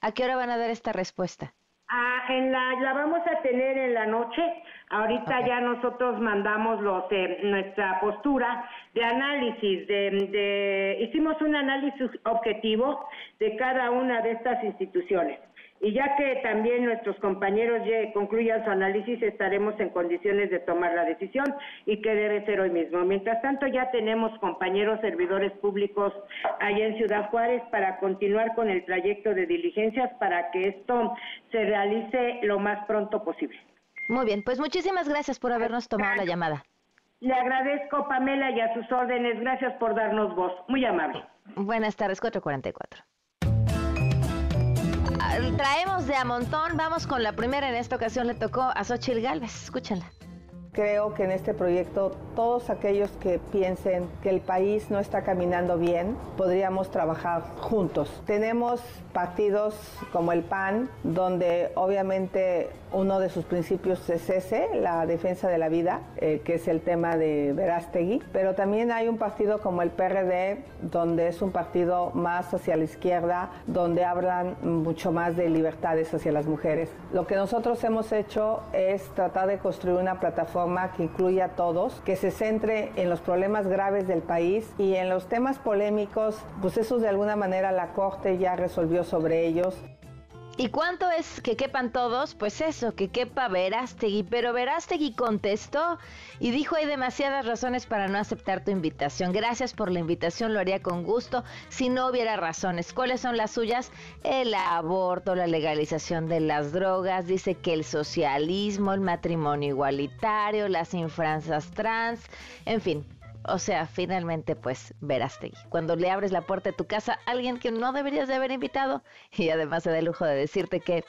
¿A qué hora van a dar esta respuesta? Ah, en la, la vamos a tener en la noche. Ahorita ya nosotros mandamos los eh, nuestra postura de análisis. De, de, hicimos un análisis objetivo de cada una de estas instituciones. Y ya que también nuestros compañeros concluyan su análisis, estaremos en condiciones de tomar la decisión y que debe ser hoy mismo. Mientras tanto, ya tenemos compañeros servidores públicos allá en Ciudad Juárez para continuar con el trayecto de diligencias para que esto se realice lo más pronto posible. Muy bien, pues muchísimas gracias por habernos tomado la llamada. Le agradezco, Pamela, y a sus órdenes. Gracias por darnos voz. Muy amable. Buenas tardes, 444. Traemos de a montón. Vamos con la primera. En esta ocasión le tocó a Xochil Gálvez. Escúchenla. Creo que en este proyecto todos aquellos que piensen que el país no está caminando bien, podríamos trabajar juntos. Tenemos partidos como el PAN, donde obviamente uno de sus principios es ese, la defensa de la vida, eh, que es el tema de Verástegui, pero también hay un partido como el PRD, donde es un partido más hacia la izquierda, donde hablan mucho más de libertades hacia las mujeres. Lo que nosotros hemos hecho es tratar de construir una plataforma que incluya a todos, que se centre en los problemas graves del país y en los temas polémicos, pues eso de alguna manera la Corte ya resolvió sobre ellos. ¿Y cuánto es que quepan todos? Pues eso, que quepa Verástegui. Pero Verástegui contestó y dijo hay demasiadas razones para no aceptar tu invitación. Gracias por la invitación, lo haría con gusto si no hubiera razones. ¿Cuáles son las suyas? El aborto, la legalización de las drogas, dice que el socialismo, el matrimonio igualitario, las infrancias trans, en fin, o sea, finalmente, pues, Verástegui. Cuando le abres la puerta de tu casa a alguien que no deberías de haber invitado y además se da el lujo de decirte que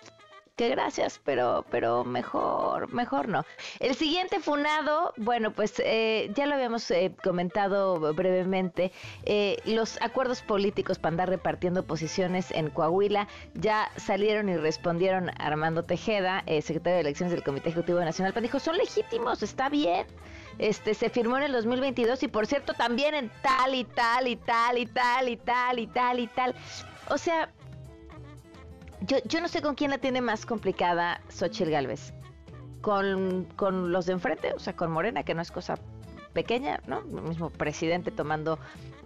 que gracias, pero, pero mejor, mejor no. El siguiente funado, bueno, pues eh, ya lo habíamos eh, comentado brevemente, eh, los acuerdos políticos para andar repartiendo posiciones en Coahuila ya salieron y respondieron Armando Tejeda, secretario de elecciones del Comité Ejecutivo Nacional, pero dijo, son legítimos, está bien este se firmó en el 2022 y por cierto también en tal y tal y tal y tal y tal y tal y tal. O sea, yo, yo no sé con quién la tiene más complicada Xochitl Galvez. Con, con los de enfrente, o sea, con Morena, que no es cosa pequeña, ¿no? El mismo presidente tomando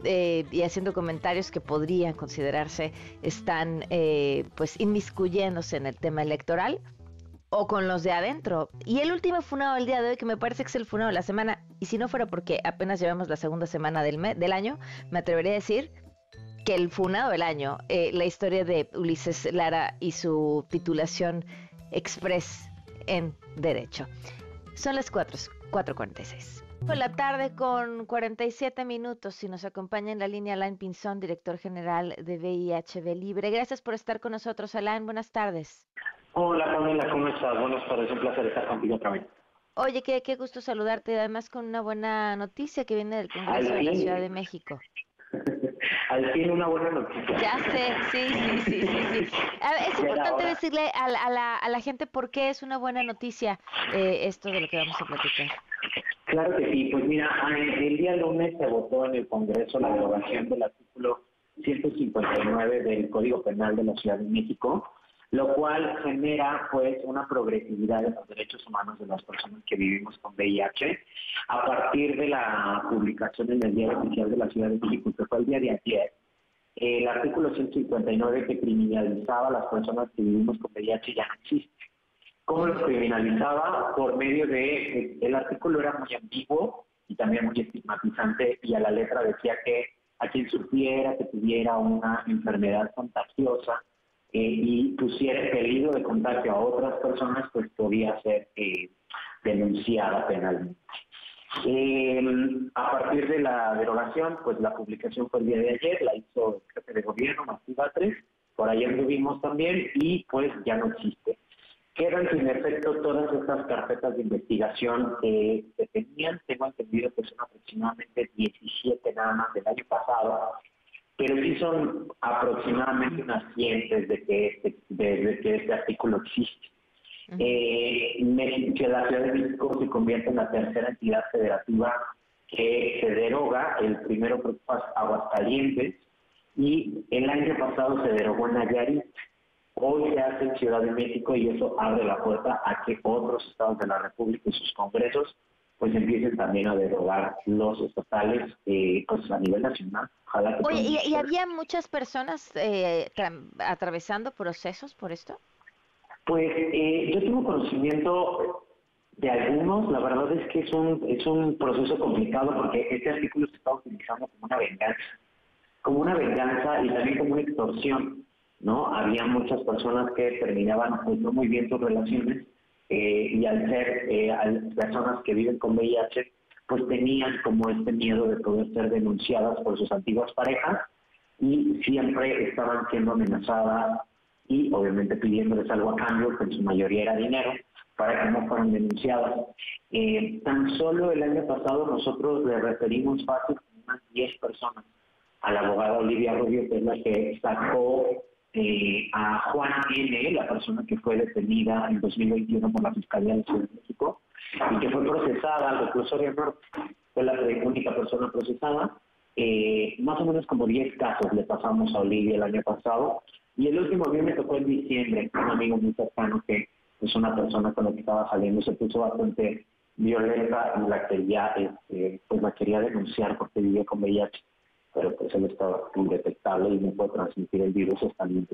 eh, y haciendo comentarios que podrían considerarse están eh, pues inmiscuyéndose en el tema electoral o con los de adentro. Y el último funado del día de hoy, que me parece que es el funado de la semana, y si no fuera porque apenas llevamos la segunda semana del, del año, me atrevería a decir que el funado del año, eh, la historia de Ulises Lara y su titulación express en Derecho. Son las 4, 4.46. Por la tarde con 47 minutos y nos acompaña en la línea Alain Pinzón, director general de VIHB Libre. Gracias por estar con nosotros, Alain. Buenas tardes. Hola Pamela, ¿cómo estás? Buenas tardes, un placer estar contigo otra vez. Oye, qué, qué gusto saludarte, además con una buena noticia que viene del Congreso de la Ciudad de México. Al fin una buena noticia. Ya sé, sí, sí, sí, sí. sí. es importante decirle a, a, la, a la gente por qué es una buena noticia eh, esto de lo que vamos a platicar. Claro que sí, pues mira, el día lunes se votó en el Congreso la derogación del artículo 159 del Código Penal de la Ciudad de México, lo cual genera pues una progresividad en los derechos humanos de las personas que vivimos con VIH a partir de la publicación en el Diario Oficial de la Ciudad de México, que fue el día de ayer. El artículo 159 que criminalizaba a las personas que vivimos con VIH ya no existe. ¿Cómo lo criminalizaba? Por medio de, el artículo era muy antiguo y también muy estigmatizante y a la letra decía que a quien supiera que tuviera una enfermedad contagiosa y pusiera el peligro de contagio a otras personas, pues podía ser eh, denunciada penalmente. Eh, a partir de la derogación, pues la publicación fue el día de ayer, la hizo el jefe de gobierno, Martí 3, por ahí anduvimos también y pues ya no existe. Quedan sin efecto todas estas carpetas de investigación que se tenían, tengo entendido que son aproximadamente 17 nada más del año pasado, pero sí son aproximadamente unas 100 desde que este, desde que este artículo existe. eh, que la Ciudad de México se convierte en la tercera entidad federativa que se deroga, el primero fue Aguascalientes, y el año pasado se derogó en Nayarit. Hoy se hace en Ciudad de México y eso abre la puerta a que otros estados de la República y sus congresos pues empiecen también a derogar los estatales eh, pues a nivel nacional. Oye, ¿y, había muchas personas eh, atravesando procesos por esto? Pues eh, yo tengo conocimiento de algunos, la verdad es que es un, es un proceso complicado porque este artículo se está utilizando como una venganza, como una venganza y también como una extorsión, ¿no? Había muchas personas que terminaban pues, no muy bien sus relaciones eh, y al ser eh, personas que viven con VIH, pues tenían como este miedo de poder ser denunciadas por sus antiguas parejas y siempre estaban siendo amenazadas y obviamente pidiéndoles algo a cambio, que en su mayoría era dinero, para que no fueran denunciadas. Eh, tan solo el año pasado nosotros le referimos fácil unas 10 personas a la abogada Olivia Rubio, que es la que sacó eh, a Juan N., la persona que fue detenida en 2021 por la Fiscalía de Ciudad de México y que fue procesada al reclusorio norte, fue la única persona procesada. Eh, más o menos como 10 casos le pasamos a Olivia el año pasado y el último día me tocó en diciembre, un amigo muy cercano que es una persona con la que estaba saliendo, se puso bastante violenta y la quería, este, pues la quería denunciar porque vivía con VIH pero pues él estaba indetectable y no puede transmitir el virus hasta el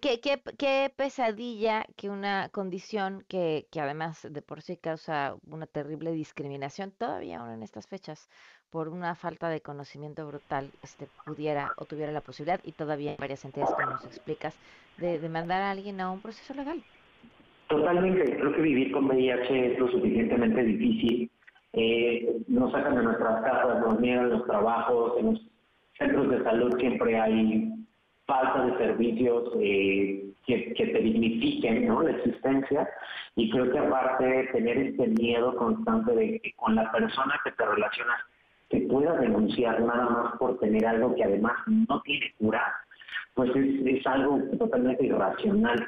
¿qué, qué, qué pesadilla que una condición que, que además de por sí causa una terrible discriminación, todavía ahora en estas fechas, por una falta de conocimiento brutal, este pudiera o tuviera la posibilidad, y todavía hay varias entidades, como nos explicas, de demandar a alguien a un proceso legal. Totalmente, creo que vivir con VIH es lo suficientemente difícil eh, nos sacan de nuestras casas, nos niegan los trabajos, en los centros de salud siempre hay falta de servicios eh, que, te dignifiquen ¿no? la existencia y creo que aparte de tener este miedo constante de que con la persona que te relacionas te pueda denunciar nada más por tener algo que además no tiene cura, pues es, es algo totalmente irracional.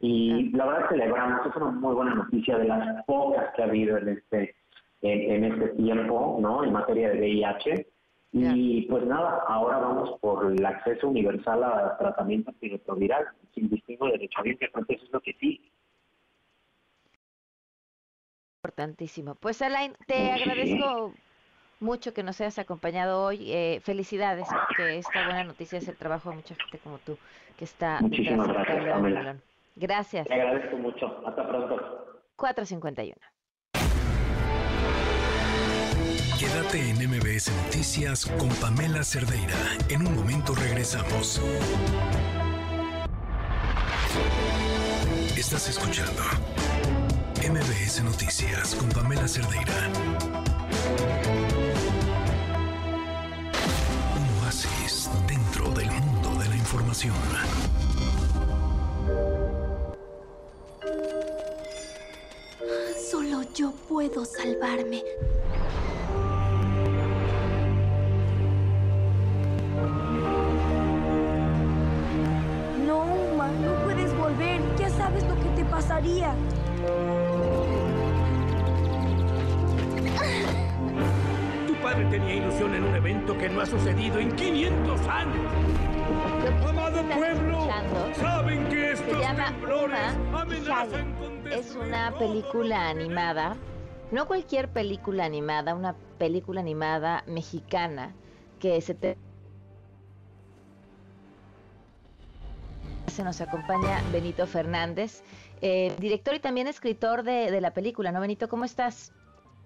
Y la verdad celebramos, es una muy buena noticia de las pocas que ha habido en este en, este tiempo, ¿no? En materia de VIH. Y pues nada, ahora vamos por el acceso universal a tratamiento antirretroviral, sin distingo de derecho creo que eso es lo que sí. Importantísimo. Pues Alain, te agradezco mucho que nos hayas acompañado hoy. Eh, felicidades, porque esta buena noticia es el trabajo de mucha gente como tú que está Muchísimas gracias, Gracias. Te agradezco mucho. Hasta pronto. 451. Quédate en MBS Noticias con Pamela Cerdeira. En un momento regresamos. Estás escuchando MBS Noticias con Pamela Cerdeira. Un oasis dentro del mundo de la información. Solo yo puedo salvarme. Sabes lo que te pasaría. Tu padre tenía ilusión en un evento que no ha sucedido en 500 años. Amado pueblo, saben que estos se llama Es una película animada, no cualquier película animada, una película animada mexicana que se te se nos acompaña Benito Fernández, eh, director y también escritor de, la película, ¿no, Benito? ¿Cómo estás?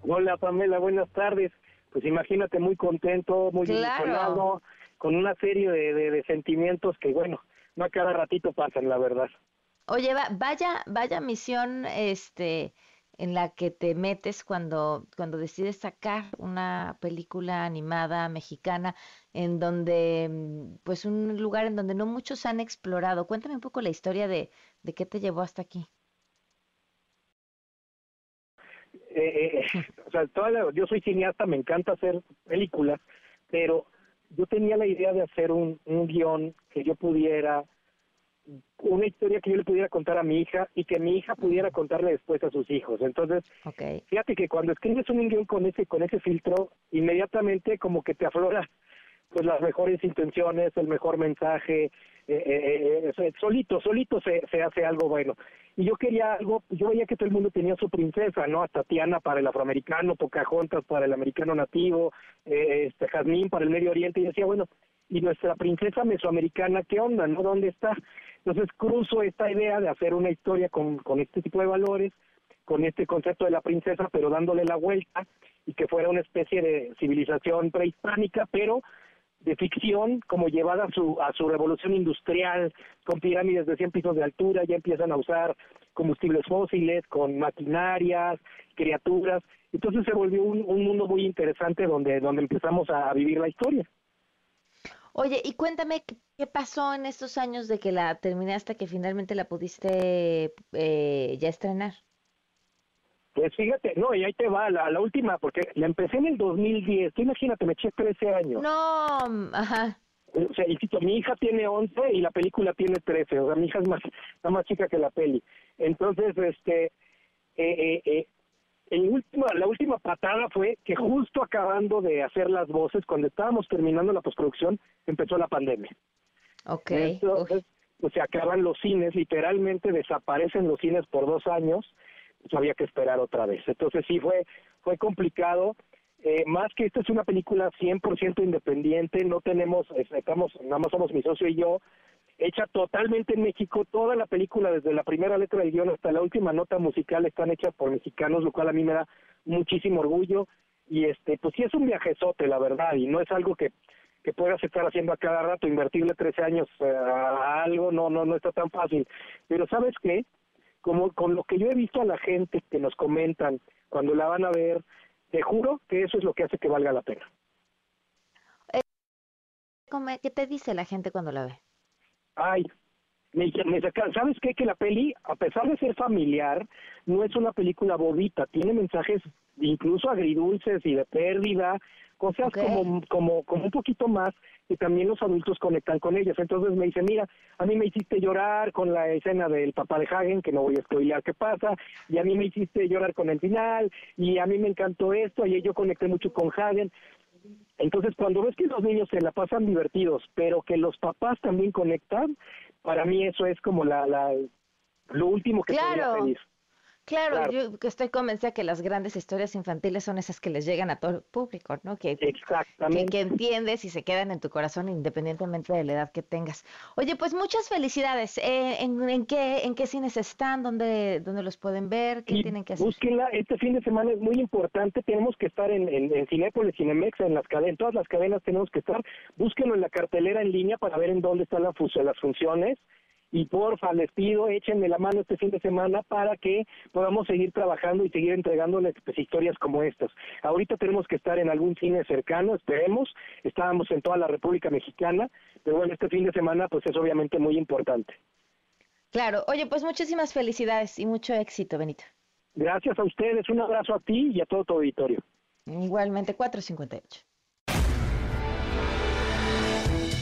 Hola, Pamela, buenas tardes. Pues imagínate, muy contento, muy emocionado, con una serie de, sentimientos que, bueno, no a cada ratito pasan, la verdad. Oye, vaya, vaya misión, este, en la que te metes cuando, cuando decides sacar una película animada mexicana en donde, mm, pues un lugar en donde no muchos han explorado. Cuéntame un poco la historia de, de qué te llevó hasta aquí. Eh, eh, o sea, yo soy cineasta, me encanta hacer películas, pero yo tenía la idea de hacer un, un guion que yo pudiera una historia que yo le pudiera contar a mi hija y que mi hija pudiera contarle después a sus hijos. Entonces, fíjate que cuando escribes un guion con ese con ese filtro, inmediatamente como que te aflora pues las mejores intenciones, el mejor mensaje, eh, eh, eh, solito, solito se, se hace algo bueno. Y yo quería algo, yo veía que todo el mundo tenía su princesa, ¿no? Tatiana para el afroamericano, Pocahontas para el americano nativo, este Jazmín para el Medio Oriente, y decía, bueno, ¿y nuestra princesa mesoamericana qué onda, no? ¿Dónde está? Entonces cruzo esta idea de hacer una historia con, con este tipo de valores, con este concepto de la princesa, pero dándole la vuelta y que fuera una especie de civilización prehispánica, pero de ficción como llevada a su, a su revolución industrial, con pirámides de 100 pisos de altura, ya empiezan a usar combustibles fósiles, con maquinarias, criaturas. Entonces se volvió un, un mundo muy interesante donde, donde empezamos a vivir la historia. Oye, y cuéntame qué pasó en estos años de que la terminé hasta que finalmente la pudiste eh, ya estrenar. Pues fíjate, no, y ahí te va, la, la última, porque la empecé en el 2010, tú imagínate, me eché 13 años. No, mm, ajá. O sea, insisto, mi hija tiene 11 y la película tiene 13, o sea, mi hija es más, está más chica que la peli. Entonces, este, eh, eh, eh, el último, la última patada fue que justo acabando de hacer las voces, cuando estábamos terminando la postproducción, empezó la pandemia. Ok. Entonces, pues se acaban los cines, literalmente desaparecen los cines por dos años, pues había que esperar otra vez. Entonces sí fue, fue complicado. Eh, más que esta es una película 100% independiente, no tenemos, estamos, nada más somos mi socio y yo, hecha totalmente en México, toda la película, desde la primera letra del guion hasta la última nota musical, están hechas por mexicanos, lo cual a mí me da muchísimo orgullo, y este, pues sí es un viajezote, la verdad, y no es algo que, que puedas estar haciendo a cada rato, invertirle 13 años eh, a algo, no, no, no está tan fácil. Pero ¿sabes qué? Como con lo que yo he visto a la gente que nos comentan cuando la van a ver, te juro que eso es lo que hace que valga la pena. ¿Qué te dice la gente cuando la ve? Ay, me, me saca- ¿sabes qué? Que la peli, a pesar de ser familiar, no es una película bobita, tiene mensajes incluso agridulces y de pérdida, cosas como, como, como un poquito más que también los adultos conectan con ellas. Entonces me dice, mira, a mí me hiciste llorar con la escena del papá de Hagen, que no voy a spoilear qué pasa, y a mí me hiciste llorar con el final, y a mí me encantó esto, y yo conecté mucho con Hagen. Entonces, cuando ves que los niños se la pasan divertidos, pero que los papás también conectan, para mí eso es como la, la lo último que podría Claro. pedir. Claro, Claro. yo estoy convencida que las grandes historias infantiles son esas que les llegan a todo el público, ¿no? Que, Exactamente. que entiendes y se quedan en tu corazón independientemente de la edad que tengas. Oye, pues muchas felicidades. Eh, ¿en, en qué, ¿En qué cines están? ¿Dónde, dónde los pueden ver? ¿Qué tienen que hacer? Búsquenla, este fin de semana es muy importante, tenemos que estar en, en, en Cinépolis, Cinemex, en las cadenas, en todas las cadenas tenemos que estar, búsquenlo en la cartelera en línea para ver en dónde están las funciones y porfa, les pido, échenme la mano este fin de semana para que podamos seguir trabajando y seguir entregándoles pues, historias como estas. Ahorita tenemos que estar en algún cine cercano, esperemos, estábamos en toda la República Mexicana, pero bueno, este fin de semana pues es obviamente muy importante. Claro, oye, pues muchísimas felicidades y mucho éxito, Benito. Gracias a ustedes, un abrazo a ti y a todo tu auditorio. Igualmente, 458.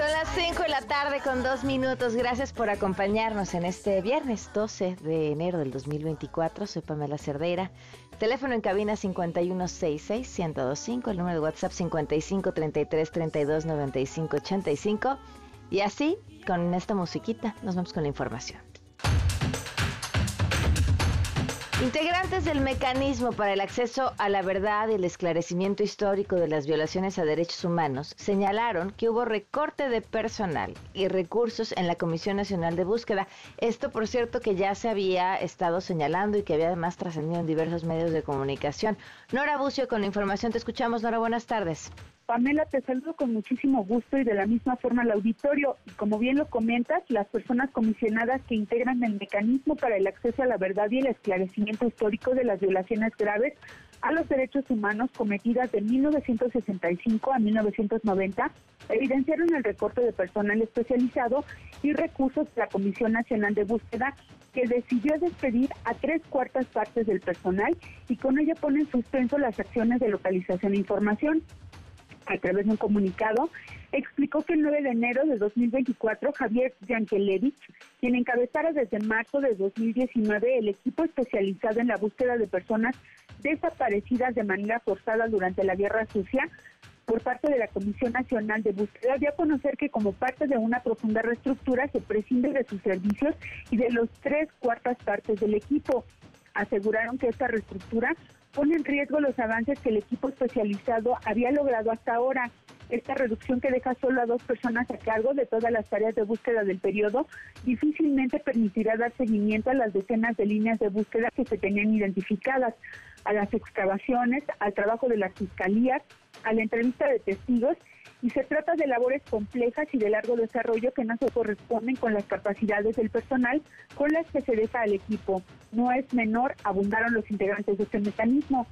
Son las 5 de la tarde con dos minutos. Gracias por acompañarnos en este viernes 12 de enero del 2024. Soy Pamela Cerdeira. Teléfono en cabina 5166-1025. El número de WhatsApp 5533329585. Y así, con esta musiquita, nos vamos con la información. Integrantes del mecanismo para el acceso a la verdad y el esclarecimiento histórico de las violaciones a derechos humanos señalaron que hubo recorte de personal y recursos en la Comisión Nacional de Búsqueda. Esto, por cierto, que ya se había estado señalando y que había además trascendido en diversos medios de comunicación. Nora Bucio con la información. Te escuchamos, Nora. Buenas tardes. Pamela, te saludo con muchísimo gusto y de la misma forma al auditorio. Como bien lo comentas, las personas comisionadas que integran el mecanismo para el acceso a la verdad y el esclarecimiento histórico de las violaciones graves a los derechos humanos cometidas de 1965 a 1990 evidenciaron el recorte de personal especializado y recursos de la Comisión Nacional de Búsqueda que decidió despedir a tres cuartas partes del personal y con ello pone en suspenso las acciones de localización e información a través de un comunicado, explicó que el 9 de enero de 2024, Javier Yankelevich, quien encabezara desde marzo de 2019 el equipo especializado en la búsqueda de personas desaparecidas de manera forzada durante la Guerra Sucia, por parte de la Comisión Nacional de Búsqueda, dio a conocer que como parte de una profunda reestructura se prescinde de sus servicios y de los tres cuartas partes del equipo. Aseguraron que esta reestructura pone en riesgo los avances que el equipo especializado había logrado hasta ahora. Esta reducción que deja solo a dos personas a cargo de todas las tareas de búsqueda del periodo difícilmente permitirá dar seguimiento a las decenas de líneas de búsqueda que se tenían identificadas, a las excavaciones, al trabajo de las fiscalías, a la entrevista de testigos y se trata de labores complejas y de largo desarrollo que no se corresponden con las capacidades del personal con las que se deja al equipo. No es menor, abundaron los integrantes de este mecanismo.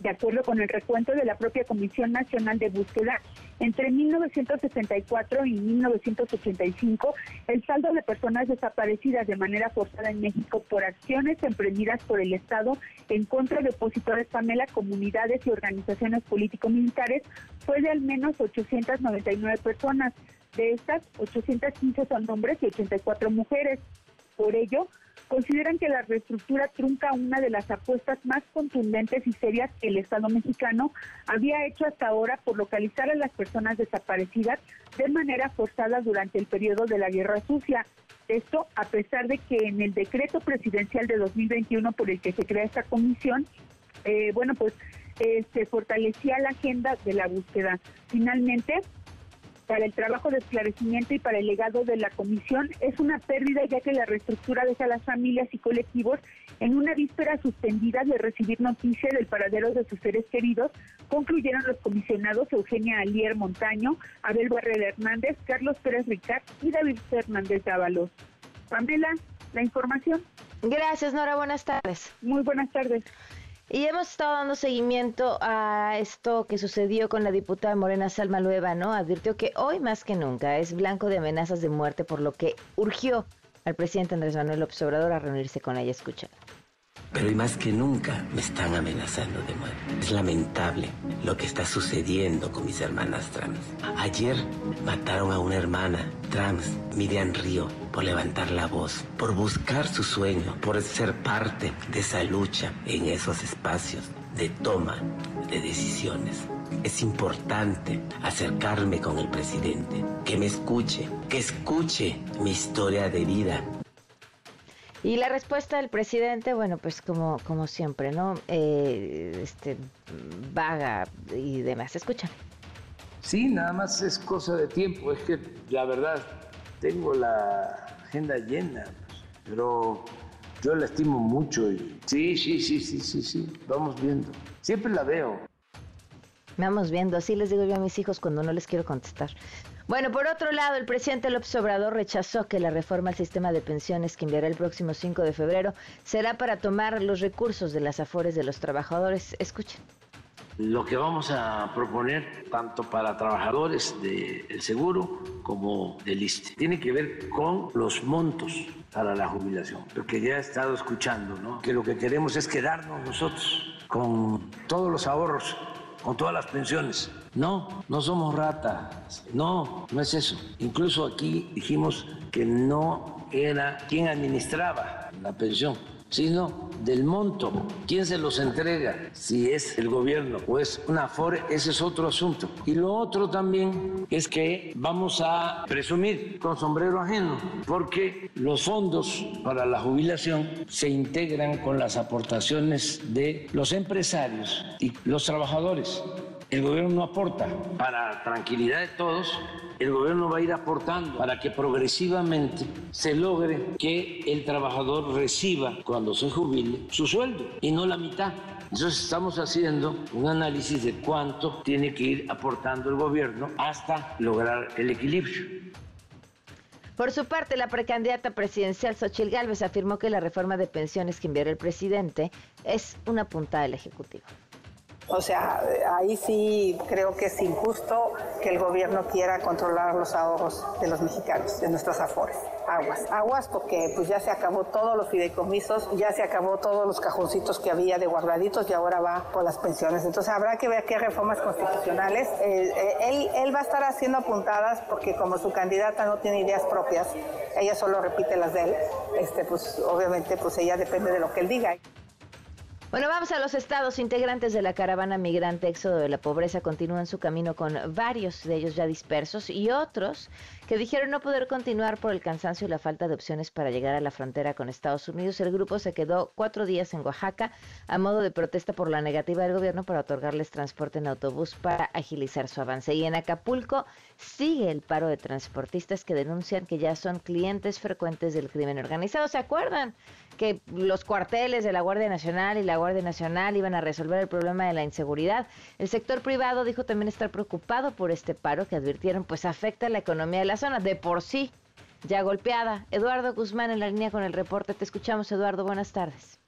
De acuerdo con el recuento de la propia Comisión Nacional de Búsqueda, entre 1974 y 1985, el saldo de personas desaparecidas de manera forzada en México por acciones emprendidas por el Estado en contra de opositores Pamela, comunidades y organizaciones político-militares fue de al menos 899 personas. De estas, 815 son hombres y 84 mujeres. Por ello, consideran que la reestructura trunca una de las apuestas más contundentes y serias que el Estado mexicano había hecho hasta ahora por localizar a las personas desaparecidas de manera forzada durante el periodo de la Guerra Sucia. Esto a pesar de que en el decreto presidencial de 2021 por el que se crea esta comisión, eh, bueno, pues eh, se fortalecía la agenda de la búsqueda. Finalmente, para el trabajo de esclarecimiento y para el legado de la comisión es una pérdida ya que la reestructura deja a las familias y colectivos en una víspera suspendida de recibir noticia del paradero de sus seres queridos, concluyeron los comisionados Eugenia Alier Montaño, Abel Barrera Hernández, Carlos Pérez Ricard y David Fernández Dávalos. Pamela, la información. Gracias, Nora. Buenas tardes. Muy buenas tardes. Y hemos estado dando seguimiento a esto que sucedió con la diputada Morena Salma Lueva, ¿no? Advirtió que hoy más que nunca es blanco de amenazas de muerte, por lo que urgió al presidente Andrés Manuel López Obrador a reunirse con ella. Escucha. Pero hoy más que nunca me están amenazando de muerte. Es lamentable lo que está sucediendo con mis hermanas trans. Ayer mataron a una hermana trans, Miriam Río, por levantar la voz, por buscar su sueño, por ser parte de esa lucha en esos espacios de toma de decisiones. Es importante acercarme con el presidente, que me escuche, que escuche mi historia de vida, y la respuesta del presidente, bueno, pues como, como siempre, ¿no? Eh, este, vaga y demás. Escucha. Sí, nada más es cosa de tiempo. Es que la verdad tengo la agenda llena, pero yo la estimo mucho y sí, sí, sí, sí, sí, sí. Vamos viendo. Siempre la veo. Vamos viendo, así les digo yo a mis hijos cuando no les quiero contestar. Bueno, por otro lado, el presidente López Obrador rechazó que la reforma al sistema de pensiones que enviará el próximo 5 de febrero será para tomar los recursos de las afores de los trabajadores. Escuchen. Lo que vamos a proponer, tanto para trabajadores del seguro como del ISTE, tiene que ver con los montos para la jubilación. Porque ya he estado escuchando, ¿no? Que lo que queremos es quedarnos nosotros con todos los ahorros con todas las pensiones. No, no somos ratas. No, no es eso. Incluso aquí dijimos que no era quien administraba la pensión sino del monto. ¿Quién se los entrega? Si es el gobierno o es una FORE, ese es otro asunto. Y lo otro también es que vamos a presumir con sombrero ajeno, porque los fondos para la jubilación se integran con las aportaciones de los empresarios y los trabajadores. El gobierno no aporta para tranquilidad de todos el gobierno va a ir aportando para que progresivamente se logre que el trabajador reciba cuando se jubile su sueldo y no la mitad. Entonces estamos haciendo un análisis de cuánto tiene que ir aportando el gobierno hasta lograr el equilibrio. Por su parte, la precandidata presidencial Xochil Gálvez afirmó que la reforma de pensiones que enviará el presidente es una puntada del Ejecutivo. O sea, ahí sí creo que es injusto que el gobierno quiera controlar los ahorros de los mexicanos, de nuestros afores. Aguas, aguas porque pues ya se acabó todos los fideicomisos, ya se acabó todos los cajoncitos que había de guardaditos y ahora va por las pensiones. Entonces habrá que ver qué reformas constitucionales. Eh, eh, él, él va a estar haciendo apuntadas porque como su candidata no tiene ideas propias, ella solo repite las de él, este, pues obviamente pues ella depende de lo que él diga. Bueno, vamos a los estados. Integrantes de la caravana migrante Éxodo de la Pobreza continúan su camino con varios de ellos ya dispersos y otros que dijeron no poder continuar por el cansancio y la falta de opciones para llegar a la frontera con Estados Unidos. El grupo se quedó cuatro días en Oaxaca a modo de protesta por la negativa del gobierno para otorgarles transporte en autobús para agilizar su avance. Y en Acapulco sigue el paro de transportistas que denuncian que ya son clientes frecuentes del crimen organizado. ¿Se acuerdan? que los cuarteles de la Guardia Nacional y la Guardia Nacional iban a resolver el problema de la inseguridad. El sector privado dijo también estar preocupado por este paro que advirtieron pues afecta la economía de la zona de por sí ya golpeada. Eduardo Guzmán en la línea con el reporte. Te escuchamos, Eduardo. Buenas tardes.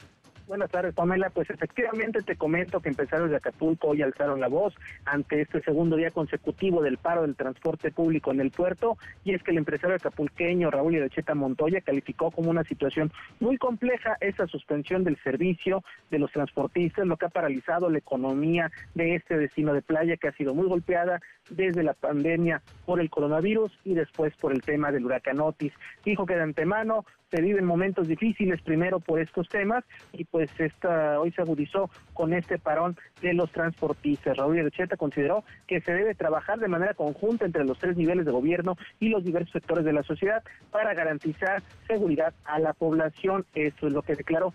Buenas tardes, Pamela. Pues efectivamente te comento que empresarios de Acapulco hoy alzaron la voz ante este segundo día consecutivo del paro del transporte público en el puerto y es que el empresario acapulqueño Raúl Irecheta Montoya calificó como una situación muy compleja esa suspensión del servicio de los transportistas, lo que ha paralizado la economía de este destino de playa que ha sido muy golpeada desde la pandemia por el coronavirus y después por el tema del huracán Otis. Dijo que de antemano se viven momentos difíciles primero por estos temas y pues esta hoy se agudizó con este parón de los transportistas. Raúl Erecheta consideró que se debe trabajar de manera conjunta entre los tres niveles de gobierno y los diversos sectores de la sociedad para garantizar seguridad a la población. Esto es lo que declaró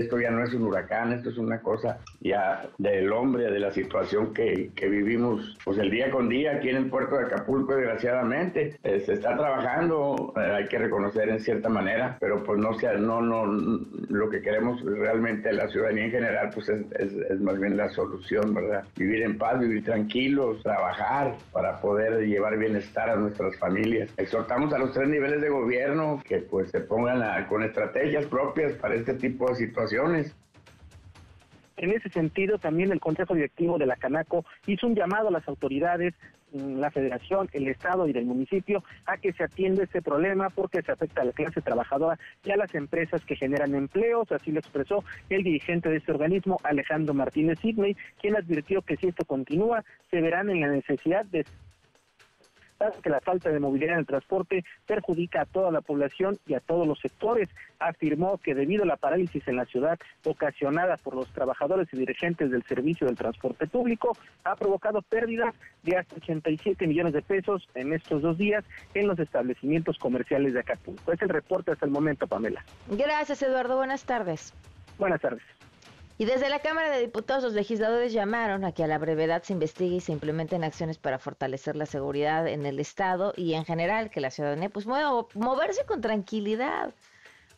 esto ya no es un huracán, esto es una cosa ya del hombre, de la situación que, que vivimos pues el día con día aquí en el puerto de Acapulco, desgraciadamente. Eh, se está trabajando, eh, hay que reconocer en cierta manera, pero pues no sea, no, no, lo que queremos realmente la ciudadanía en general pues es, es, es más bien la solución, ¿verdad? Vivir en paz, vivir tranquilos, trabajar para poder llevar bienestar a nuestras familias. Exhortamos a los tres niveles de gobierno que pues se pongan a, con estrategias propias para este tipo de situaciones en ese sentido, también el Consejo Directivo de la Canaco hizo un llamado a las autoridades, mm, la Federación, el Estado y del municipio a que se atienda este problema porque se afecta a la clase trabajadora y a las empresas que generan empleos. Así lo expresó el dirigente de este organismo, Alejandro Martínez Sidney, quien advirtió que si esto continúa, se verán en la necesidad de que la falta de movilidad en el transporte perjudica a toda la población y a todos los sectores. Afirmó que debido a la parálisis en la ciudad ocasionada por los trabajadores y dirigentes del servicio del transporte público, ha provocado pérdidas de hasta 87 millones de pesos en estos dos días en los establecimientos comerciales de Acapulco. Es el reporte hasta el momento, Pamela. Gracias, Eduardo. Buenas tardes. Buenas tardes. Y desde la Cámara de Diputados, los legisladores llamaron a que a la brevedad se investigue y se implementen acciones para fortalecer la seguridad en el Estado y en general que la ciudadanía pues mueva, moverse con tranquilidad.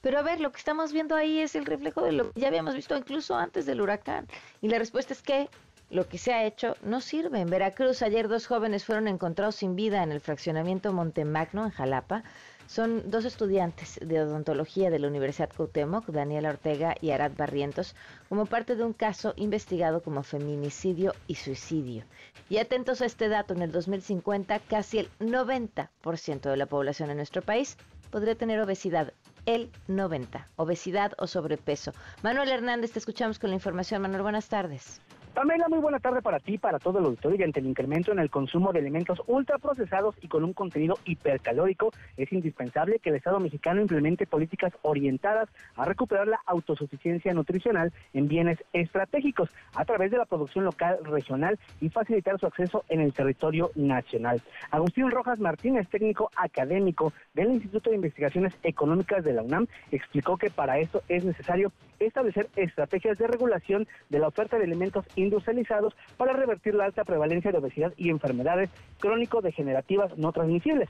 Pero a ver, lo que estamos viendo ahí es el reflejo de lo que ya habíamos visto incluso antes del huracán. Y la respuesta es que lo que se ha hecho no sirve. En Veracruz ayer dos jóvenes fueron encontrados sin vida en el fraccionamiento Montemagno, en Jalapa. Son dos estudiantes de odontología de la Universidad Cuauhtémoc, Daniela Ortega y Arad Barrientos, como parte de un caso investigado como feminicidio y suicidio. Y atentos a este dato, en el 2050 casi el 90% de la población en nuestro país podría tener obesidad. El 90, obesidad o sobrepeso. Manuel Hernández, te escuchamos con la información. Manuel, buenas tardes. Pamela, muy buena tarde para ti, para todo el auditorio y ante el incremento en el consumo de alimentos ultraprocesados y con un contenido hipercalórico, es indispensable que el Estado mexicano implemente políticas orientadas a recuperar la autosuficiencia nutricional en bienes estratégicos a través de la producción local regional y facilitar su acceso en el territorio nacional. Agustín Rojas Martínez, técnico académico del Instituto de Investigaciones Económicas de la UNAM, explicó que para esto es necesario establecer estrategias de regulación de la oferta de alimentos industrializados para revertir la alta prevalencia de obesidad y enfermedades crónico-degenerativas no transmisibles.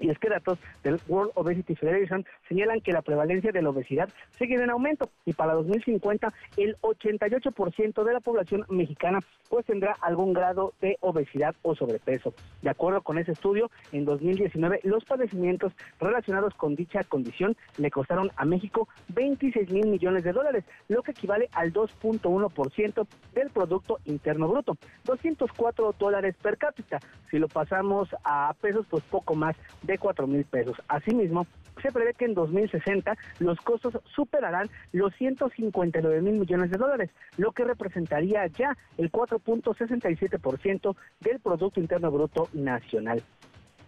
Y es que datos del World Obesity Federation señalan que la prevalencia de la obesidad sigue en aumento y para 2050 el 88% de la población mexicana pues tendrá algún grado de obesidad o sobrepeso. De acuerdo con ese estudio, en 2019 los padecimientos relacionados con dicha condición le costaron a México 26 mil millones de dólares, lo que equivale al 2.1% del Producto Interno Bruto, 204 dólares per cápita. Si lo pasamos a pesos, pues poco más de 4 mil pesos. Asimismo, se prevé que en 2060 los costos superarán los 159 mil millones de dólares, lo que representaría ya el 4.67% del Producto Interno Bruto Nacional.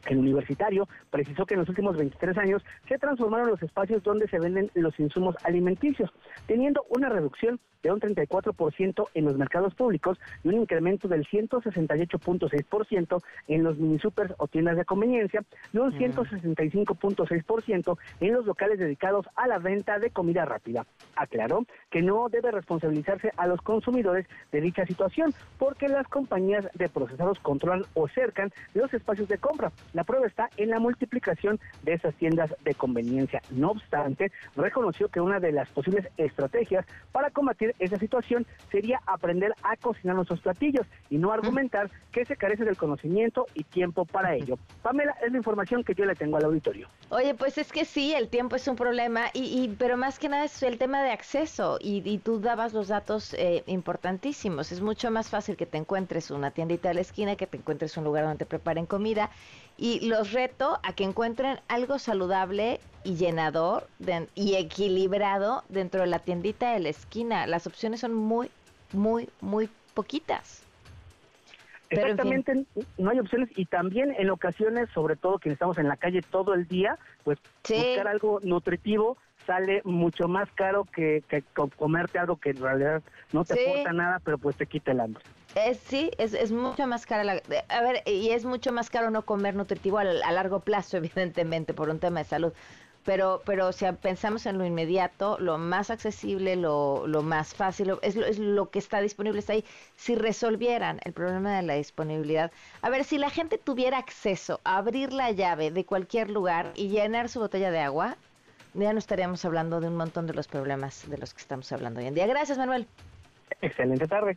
El universitario precisó que en los últimos 23 años se transformaron los espacios donde se venden los insumos alimenticios, teniendo una reducción de un 34% en los mercados públicos y un incremento del 168.6% en los mini supers o tiendas de conveniencia y un 165.6% en los locales dedicados a la venta de comida rápida. Aclaró que no debe responsabilizarse a los consumidores de dicha situación porque las compañías de procesados controlan o cercan los espacios de compra. La prueba está en la multiplicación de esas tiendas de conveniencia. No obstante, reconoció que una de las posibles estrategias para combatir esa situación sería aprender a cocinar nuestros platillos y no argumentar que se carece del conocimiento y tiempo para ello. Pamela, es la información que yo le tengo al auditorio. Oye, pues es que sí, el tiempo es un problema, y, pero más que nada es el tema de acceso, y, tú dabas los datos eh, importantísimos. Es mucho más fácil que te encuentres una tiendita de la esquina, que te encuentres un lugar donde te preparen comida, y los reto a que encuentren algo saludable y llenador y equilibrado dentro de la tiendita de la esquina. Las opciones son muy, muy, muy poquitas. Exactamente, no hay opciones y también en ocasiones, sobre todo quienes estamos en la calle todo el día, pues buscar algo nutritivo sale mucho más caro que, comerte algo que en realidad no te aporta nada, pero pues te quita el hambre. Es, sí, es, es mucho más caro. La, a ver, y es mucho más caro no comer nutritivo a, a, largo plazo, (laughs) evidentemente, por un tema de salud. Pero, pero si pensamos en lo inmediato, lo más accesible, lo, lo más fácil, es, lo, es lo que está disponible, está ahí. Si resolvieran el problema de la disponibilidad, a ver, si la gente tuviera acceso a abrir la llave de cualquier lugar y llenar su botella de agua, ya no estaríamos hablando de un montón de los problemas de los que estamos hablando hoy en día. Gracias, Manuel. Excelente tarde.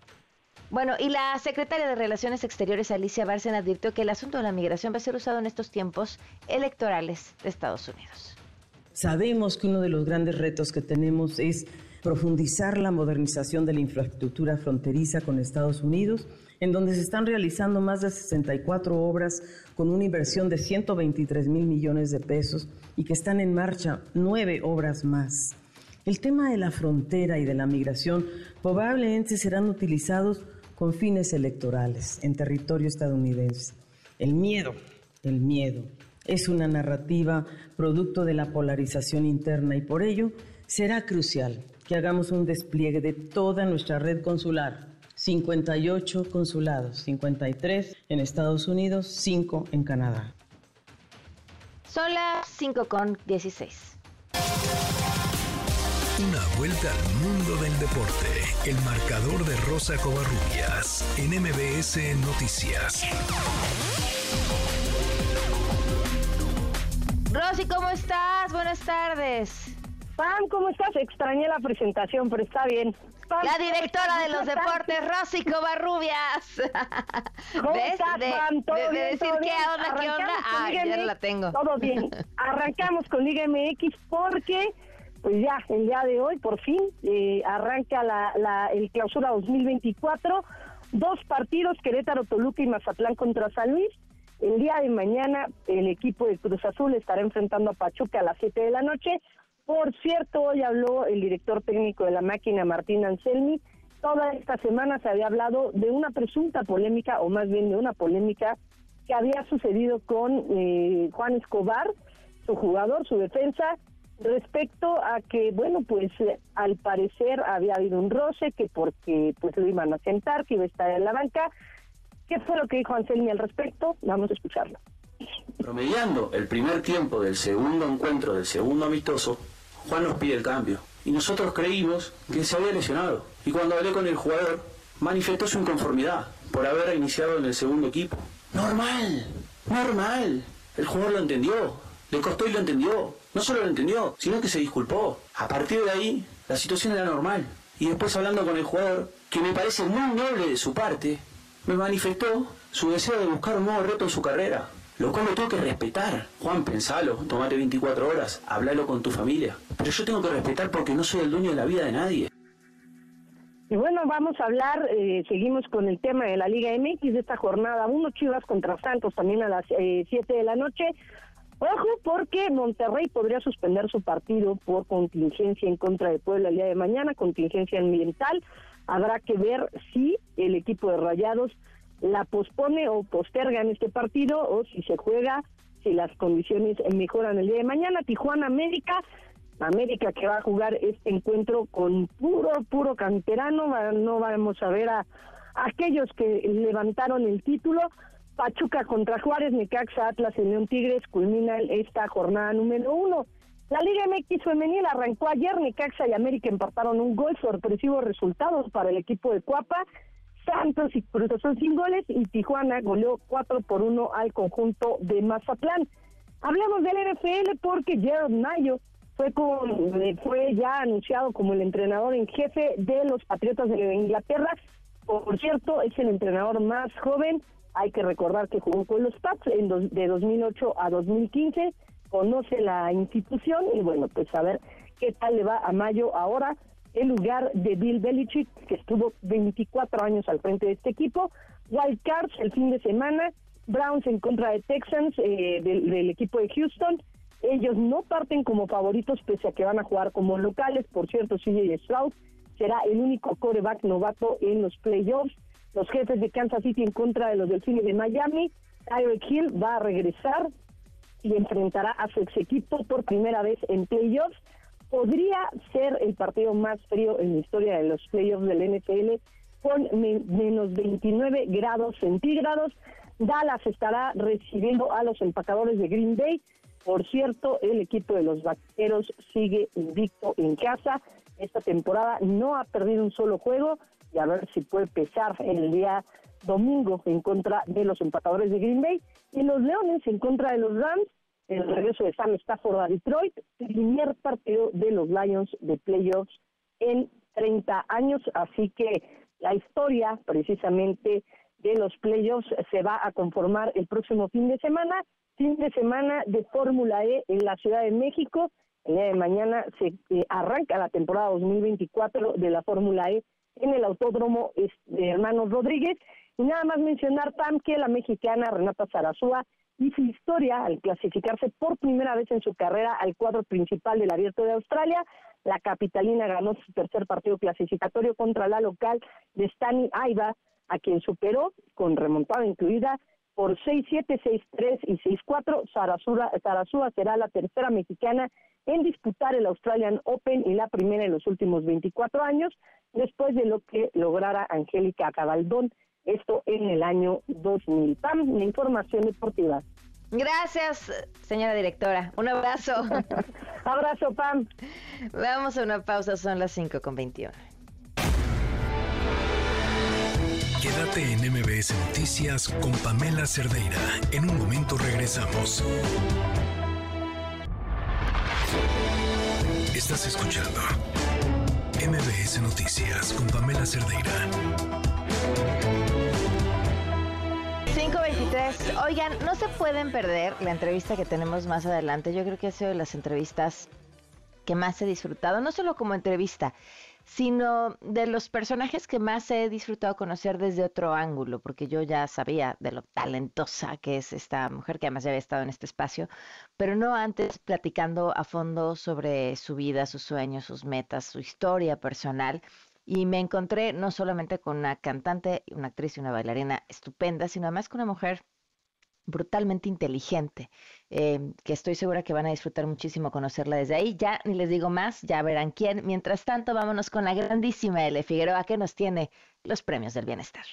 Bueno, y la secretaria de Relaciones Exteriores, Alicia Bárcena, advirtió que el asunto de la migración va a ser usado en estos tiempos electorales de Estados Unidos. Sabemos que uno de los grandes retos que tenemos es profundizar la modernización de la infraestructura fronteriza con Estados Unidos, en donde se están realizando más de 64 obras con una inversión de 123 mil millones de pesos y que están en marcha nueve obras más. El tema de la frontera y de la migración probablemente serán utilizados con fines electorales en territorio estadounidense. El miedo, el miedo, es una narrativa producto de la polarización interna y por ello será crucial que hagamos un despliegue de toda nuestra red consular 58 consulados, 53 en Estados Unidos, 5 en Canadá. Son las 5 con 16. Vuelta al mundo del deporte. El marcador de Rosa Covarrubias en MBS Noticias. Rosy, ¿cómo estás? Buenas tardes. Pam, ¿cómo estás? Extrañé la presentación, pero está bien. La directora de los deportes, Rosy Covarrubias. (laughs) ¿Cómo estás, de, ¿Todo de, decir qué onda, qué onda. Ah, ya la tengo. Todo bien. (laughs) Arrancamos con Liga MX porque, pues ya, el día de hoy, por fin, eh, arranca la, la, el clausura 2024. Dos partidos, Querétaro, Toluca y Mazatlán contra San Luis. El día de mañana, el equipo de Cruz Azul estará enfrentando a Pachuca a las 7 de la noche. Por cierto, hoy habló el director técnico de la máquina, Martín Anselmi. Toda esta semana se había hablado de una presunta polémica, o más bien de una polémica que había sucedido con eh, Juan Escobar, su jugador, su defensa, respecto a que, bueno, pues eh, al parecer había habido un roce, que porque pues lo iban a sentar, que iba a estar en la banca. ¿Qué fue lo que dijo Anselmi al respecto? Vamos a escucharlo. Promediando el primer tiempo del segundo encuentro, del segundo amistoso, Juan nos pide el cambio. Y nosotros creímos que se había lesionado. Y cuando hablé con el jugador, manifestó su inconformidad por haber iniciado en el segundo equipo. Normal, normal. El jugador lo entendió. Le costó y lo entendió. No solo lo entendió, sino que se disculpó. A partir de ahí, la situación era normal. Y después hablando con el jugador, que me parece muy noble de su parte, me manifestó su deseo de buscar un nuevo reto en su carrera. Lo cual lo tengo que respetar. Juan, pensalo, tomate 24 horas, hablalo con tu familia. Pero yo tengo que respetar porque no soy el dueño de la vida de nadie. Y bueno, vamos a hablar, eh, seguimos con el tema de la Liga MX de esta jornada. Uno Chivas contra Santos también a las eh, 7 de la noche. Ojo, porque Monterrey podría suspender su partido por contingencia en contra de Puebla el día de mañana, contingencia ambiental. Habrá que ver si el equipo de Rayados la pospone o posterga en este partido o si se juega, si las condiciones mejoran el día de mañana. Tijuana América, América que va a jugar este encuentro con puro, puro canterano, no vamos a ver a, aquellos que levantaron el título. Pachuca contra Juárez, Necaxa, Atlas y León Tigres culmina esta jornada número uno. La Liga MX femenil arrancó ayer, Necaxa y América empataron un gol, sorpresivos resultados para el equipo de Cuapa. Santos y Cruz son sin goles y Tijuana goleó 4 por 1 al conjunto de Mazatlán. Hablamos del NFL porque Gerard Mayo fue, con, eh, fue ya anunciado como el entrenador en jefe de los Patriotas de Inglaterra. Por cierto, es el entrenador más joven. Hay que recordar que jugó con los Pats en de 2008 a 2015. Conoce la institución y bueno, pues a ver qué tal le va a Mayo ahora en lugar de Bill Belichick, que estuvo 24 años al frente de este equipo. Wild Cards el fin de semana, Browns en contra de Texans eh, del, equipo de Houston. Ellos no parten como favoritos pese a que van a jugar como locales. Por cierto, CJ Stroud será el único coreback novato en los playoffs. Los jefes de Kansas City en contra de los Delfines de Miami. Tyreek Hill va a regresar y enfrentará a su ex equipo por primera vez en playoffs. Podría ser el partido más frío en la historia de los playoffs del NFL con menos 29 grados centígrados. Dallas estará recibiendo a los empacadores de Green Bay. Por cierto, el equipo de los vaqueros sigue invicto en casa. Esta temporada no ha perdido un solo juego y a ver si puede pesar en el día domingo en contra de los empacadores de Green Bay. Y los Leones en contra de los Rams. El regreso de Sam Stafford a Detroit. Primer partido de los Lions de playoffs en 30 años. Así que la historia precisamente de los playoffs se va a conformar el próximo fin de semana, fin de semana de Fórmula E en la Ciudad de México. El día de mañana se eh, arranca la temporada 2024 de la Fórmula E en el Autódromo de Hermanos Rodríguez. Y nada más mencionar, Pam, que la mexicana Renata Zarazúa hizo historia al clasificarse por primera vez en su carrera al cuadro principal del Abierto de Australia. La capitalina ganó su tercer partido clasificatorio contra la local de Stani Aiba a quien superó con remontada incluida por 6-7, 6-3 y 6-4. Sarasúa será la tercera mexicana en disputar el Australian Open y la primera en los últimos 24 años, después de lo que lograra Angélica Cabaldón, esto en el año 2000. Pam, la información deportiva. Gracias, señora directora. Un abrazo. (laughs) abrazo, Pam. Vamos a una pausa, son las 5 con 21. Quédate en MBS Noticias con Pamela Cerdeira. En un momento regresamos. Estás escuchando MBS Noticias con Pamela Cerdeira. 523. Oigan, no se pueden perder la entrevista que tenemos más adelante. Yo creo que ha sido de las entrevistas que más he disfrutado, no solo como entrevista, sino de los personajes que más he disfrutado conocer desde otro ángulo, porque yo ya sabía de lo talentosa que es esta mujer, que además ya había estado en este espacio, pero no antes platicando a fondo sobre su vida, sus sueños, sus metas, su historia personal. Y me encontré no solamente con una cantante, una actriz y una bailarina estupenda, sino además con una mujer brutalmente inteligente, eh, que estoy segura que van a disfrutar muchísimo conocerla desde ahí. Ya ni les digo más, ya verán quién. Mientras tanto, vámonos con la grandísima L. Figueroa que nos tiene los premios del bienestar.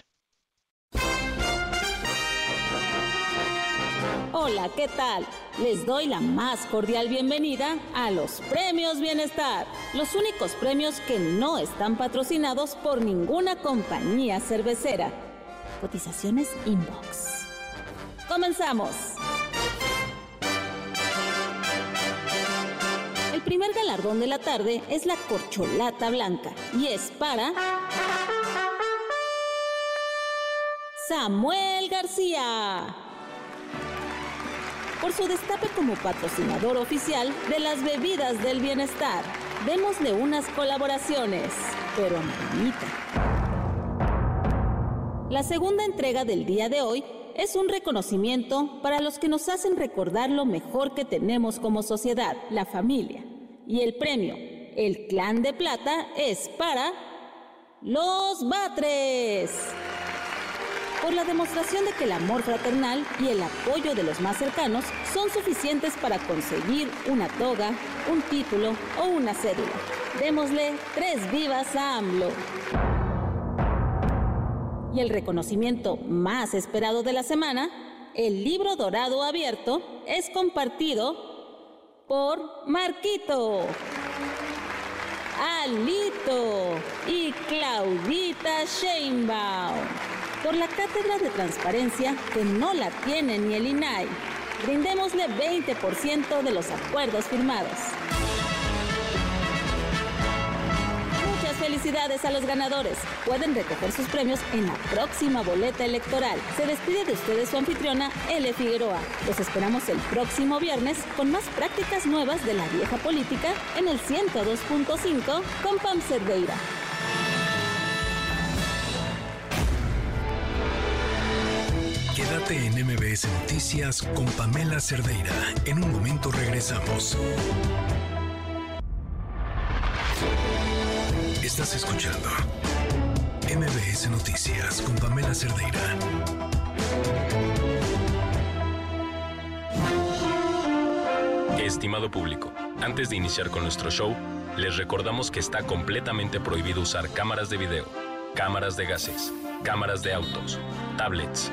Hola, ¿qué tal? Les doy la más cordial bienvenida a los Premios Bienestar, los únicos premios que no están patrocinados por ninguna compañía cervecera. Cotizaciones Inbox. Comenzamos. El primer galardón de la tarde es la corcholata blanca y es para Samuel García. Por su destape como patrocinador oficial de las bebidas del bienestar. Démosle unas colaboraciones, pero bonita. La segunda entrega del día de hoy es un reconocimiento para los que nos hacen recordar lo mejor que tenemos como sociedad, la familia. Y el premio, el Clan de Plata, es para los Batres. por la demostración de que el amor fraternal y el apoyo de los más cercanos son suficientes para conseguir una toga, un título o una cédula. Démosle tres vivas a AMLO. Y el reconocimiento más esperado de la semana, el libro dorado abierto, es compartido por Marquito. Alito y Claudita Sheinbaum por la cátedra de transparencia que no la tiene ni el INAI. Brindémosle 20% de los acuerdos firmados. Felicidades a los ganadores. Pueden recoger sus premios en la próxima boleta electoral. Se despide de ustedes su anfitriona, L. Figueroa. Los esperamos el próximo viernes con más prácticas nuevas de la vieja política en el 102.5 con Pam Cerdeira. Quédate en MBS Noticias con Pamela Cerdeira. En un momento regresamos. Estás escuchando MBS Noticias con Pamela Cerdeira. Estimado público, antes de iniciar con nuestro show, les recordamos que está completamente prohibido usar cámaras de video, cámaras de gases, cámaras de autos, tablets,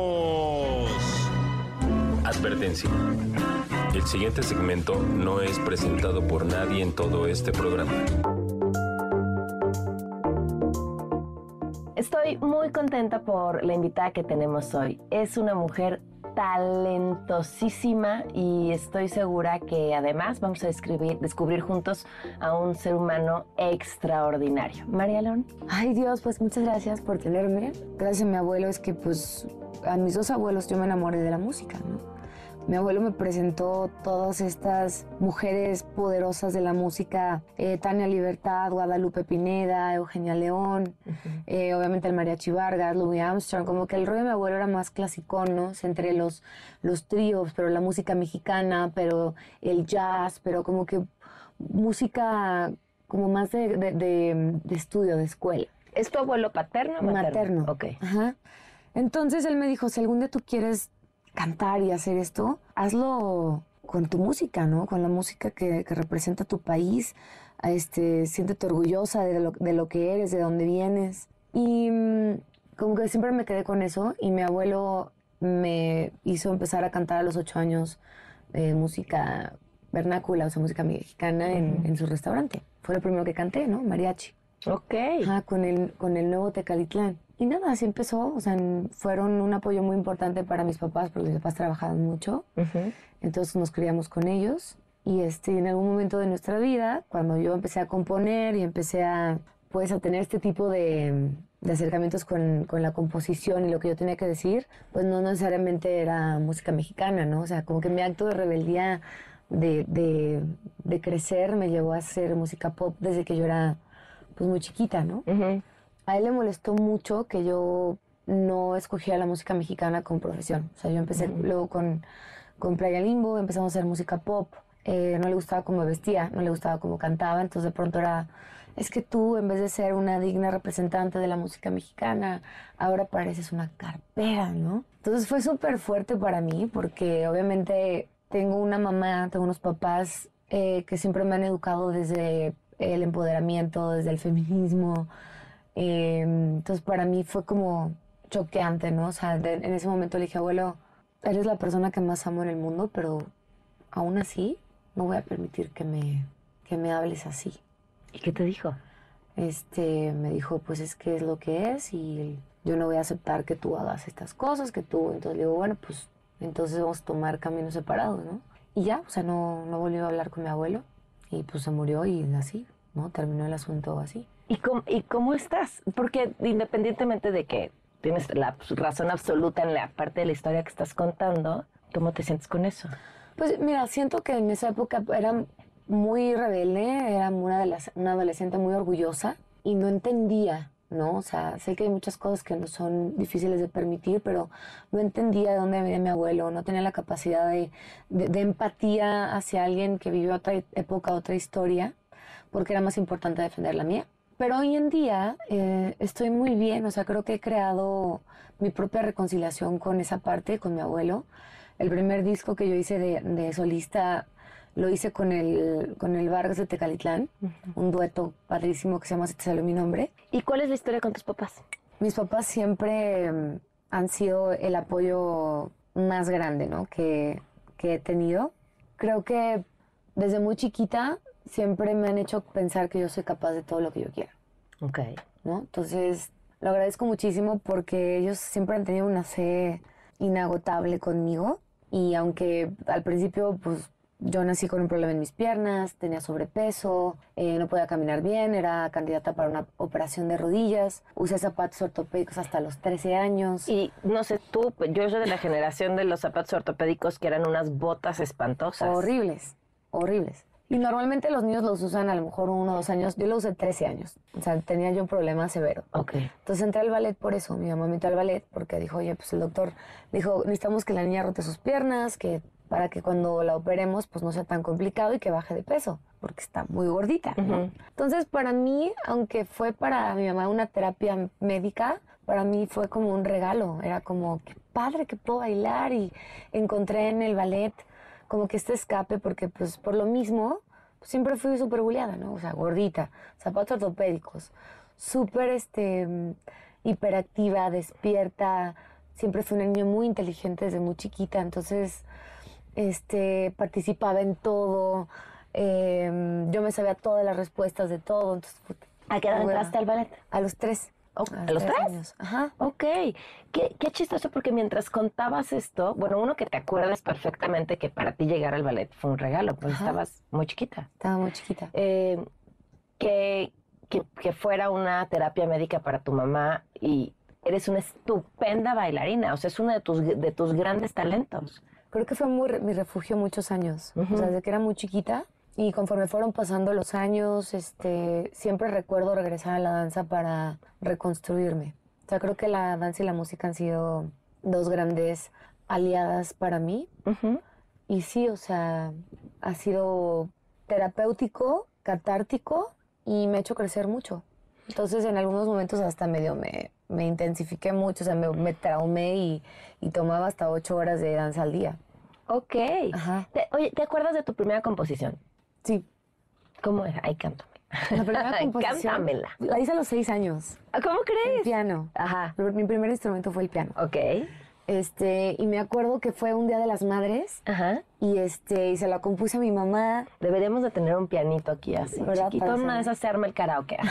Advertencia. El siguiente segmento no es presentado por nadie en todo este programa. Estoy muy contenta por la invitada que tenemos hoy. Es una mujer talentosísima y estoy segura que además vamos a descubrir, descubrir juntos a un ser humano extraordinario. María León. Ay Dios, pues muchas gracias por tenerme. Gracias a mi abuelo es que pues a mis dos abuelos yo me enamoré de la música, ¿no? Mi abuelo me presentó todas estas mujeres poderosas de la música, eh, Tania Libertad, Guadalupe Pineda, Eugenia León, eh, obviamente el Mariachi Vargas, Louis Armstrong, como que el rollo de mi abuelo era más clásico, ¿no? Entre los, los tríos, pero la música mexicana, pero el jazz, pero como que música como más de, de, estudio, de escuela. ¿Es tu abuelo paterno o materno? Materno. Ok. Ajá. Entonces él me dijo, si algún día tú quieres cantar y hacer esto, hazlo con tu música, ¿no? Con la música que, representa tu país. Este, siéntete orgullosa de lo, de lo que eres, de dónde vienes. Y mm, como que siempre me quedé con eso y mi abuelo me hizo empezar a cantar a los ocho años eh, música vernácula, o sea, música mexicana en, en, su restaurante. Fue lo primero que canté, ¿no? Mariachi. Ok. Ajá, con el, con el nuevo Tecalitlán. Y nada, así empezó. O sea, fueron un apoyo muy importante para mis papás, porque mis papás trabajaban mucho. Entonces nos criamos con ellos. Y este, en algún momento de nuestra vida, cuando yo empecé a componer y empecé a, pues, a tener este tipo de, de acercamientos con, con, la composición y lo que yo tenía que decir, pues no necesariamente era música mexicana, ¿no? O sea, como que mi acto de rebeldía de, de, de crecer me llevó a hacer música pop desde que yo era pues muy chiquita, ¿no? A él le molestó mucho que yo no escogía la música mexicana como profesión. O sea, yo empecé luego con, con Playa Limbo, empezamos a hacer música pop. Eh, no le gustaba cómo vestía, no le gustaba cómo cantaba, entonces de pronto era, es que tú en vez de ser una digna representante de la música mexicana, ahora pareces una carpera, ¿no? Entonces fue súper fuerte para mí porque obviamente tengo una mamá, tengo unos papás eh, que siempre me han educado desde el empoderamiento, desde el feminismo, Em, entonces para mí fue como choqueante, ¿no? O sea, en ese momento le dije, abuelo, eres la persona que más amo en el mundo, pero aún así no voy a permitir que me, que me hables así. ¿Y qué te dijo? Este, me dijo, pues es que es lo que es y yo no voy a aceptar que tú hagas estas cosas, que tú, entonces le digo, bueno, pues entonces vamos a tomar caminos separados, ¿no? Y ya, o sea, no, no volvió a hablar con mi abuelo y pues se murió y así, ¿no? Terminó el asunto así. ¿Y cómo, ¿Y cómo estás? Porque independientemente de que tienes la razón absoluta en la parte de la historia que estás contando, ¿Cómo te sientes con eso? Pues mira, siento que en esa época era muy rebelde, era una, una adolescente muy orgullosa y no entendía, ¿no? O sea, sé que hay muchas cosas que no son difíciles de permitir, pero no entendía de dónde venía mi abuelo, no tenía la capacidad de, empatía hacia alguien que vivió otra época, otra historia, porque era más importante defender la mía. Pero hoy en día eh, estoy muy bien, o sea, creo que he creado mi propia reconciliación con esa parte, con mi abuelo. El primer disco que yo hice de, de solista lo hice con el, con el Vargas de Tecalitlán, un dueto padrísimo que se llama Se te salió mi nombre. ¿Y cuál es la historia con tus papás? Mis papás siempre mm, han sido el apoyo más grande ¿no? que, que he tenido. Creo que desde muy chiquita siempre me han hecho pensar que yo soy capaz de todo lo que yo quiera. Ok. ¿no? Entonces, lo agradezco muchísimo porque ellos siempre han tenido una fe inagotable conmigo y aunque al principio, pues yo nací con un problema en mis piernas, tenía sobrepeso, eh, no podía caminar bien, era candidata para una operación de rodillas, usé zapatos ortopédicos hasta los 13 años. Y no sé tú, yo soy de la generación de los zapatos ortopédicos que eran unas botas espantosas. Horribles, horribles. Y normalmente los niños los usan a lo mejor uno o dos años. Yo lo usé 13 años. O sea, tenía yo un problema severo. Ok. Entonces entré al ballet por eso. Mi mamá me metió al ballet porque dijo, oye, pues el doctor dijo, necesitamos que la niña rote sus piernas, que para que cuando la operemos pues no sea tan complicado y que baje de peso, porque está muy gordita. ¿no? Entonces para mí, aunque fue para mi mamá una terapia médica, para mí fue como un regalo. Era como, qué padre que puedo bailar y encontré en el ballet como que este escape, porque pues por lo mismo pues, siempre fui súper buleada, ¿no? O sea, gordita, zapatos ortopédicos, súper este, hiperactiva, despierta. Siempre fui una niña muy inteligente desde muy chiquita, entonces este, participaba en todo. eh, yo me sabía todas las respuestas de todo. Entonces, ¿A qué edad entraste al ballet? A los tres. ¿A los tres? años. Ajá. Ok. Qué, qué chistoso, porque mientras contabas esto, bueno, uno que te acuerdas perfectamente que para ti llegar al ballet fue un regalo, Ajá. estabas muy chiquita. Estaba muy chiquita. Eh, que, que, que fuera una terapia médica para tu mamá y eres una estupenda bailarina, o sea, es uno de tus, de tus grandes talentos. Creo que fue muy re- mi refugio muchos años. O sea, desde que era muy chiquita. Y conforme fueron pasando los años, este, siempre recuerdo regresar a la danza para reconstruirme. O sea, creo que la danza y la música han sido dos grandes aliadas para mí. Y sí, o sea, ha sido terapéutico, catártico y me ha hecho crecer mucho. Entonces, en algunos momentos hasta medio me, me intensifiqué mucho, o sea, me, me traumé y, y tomaba hasta ocho horas de danza al día. Ok. Te- oye, ¿te acuerdas de tu primera composición? Sí. ¿Cómo era? Ay, cántame. La primera (laughs) composición Cántamela. la hice a los seis años. ¿Cómo crees? El piano. Ajá. Mi primer instrumento fue el piano. Ok. Este, y me acuerdo que fue un día de las madres. Ajá. Y este, y se la compuse a mi mamá. Deberíamos de tener un pianito aquí así, ¿Verdad? chiquito. Una de esas se arma el karaoke. (laughs)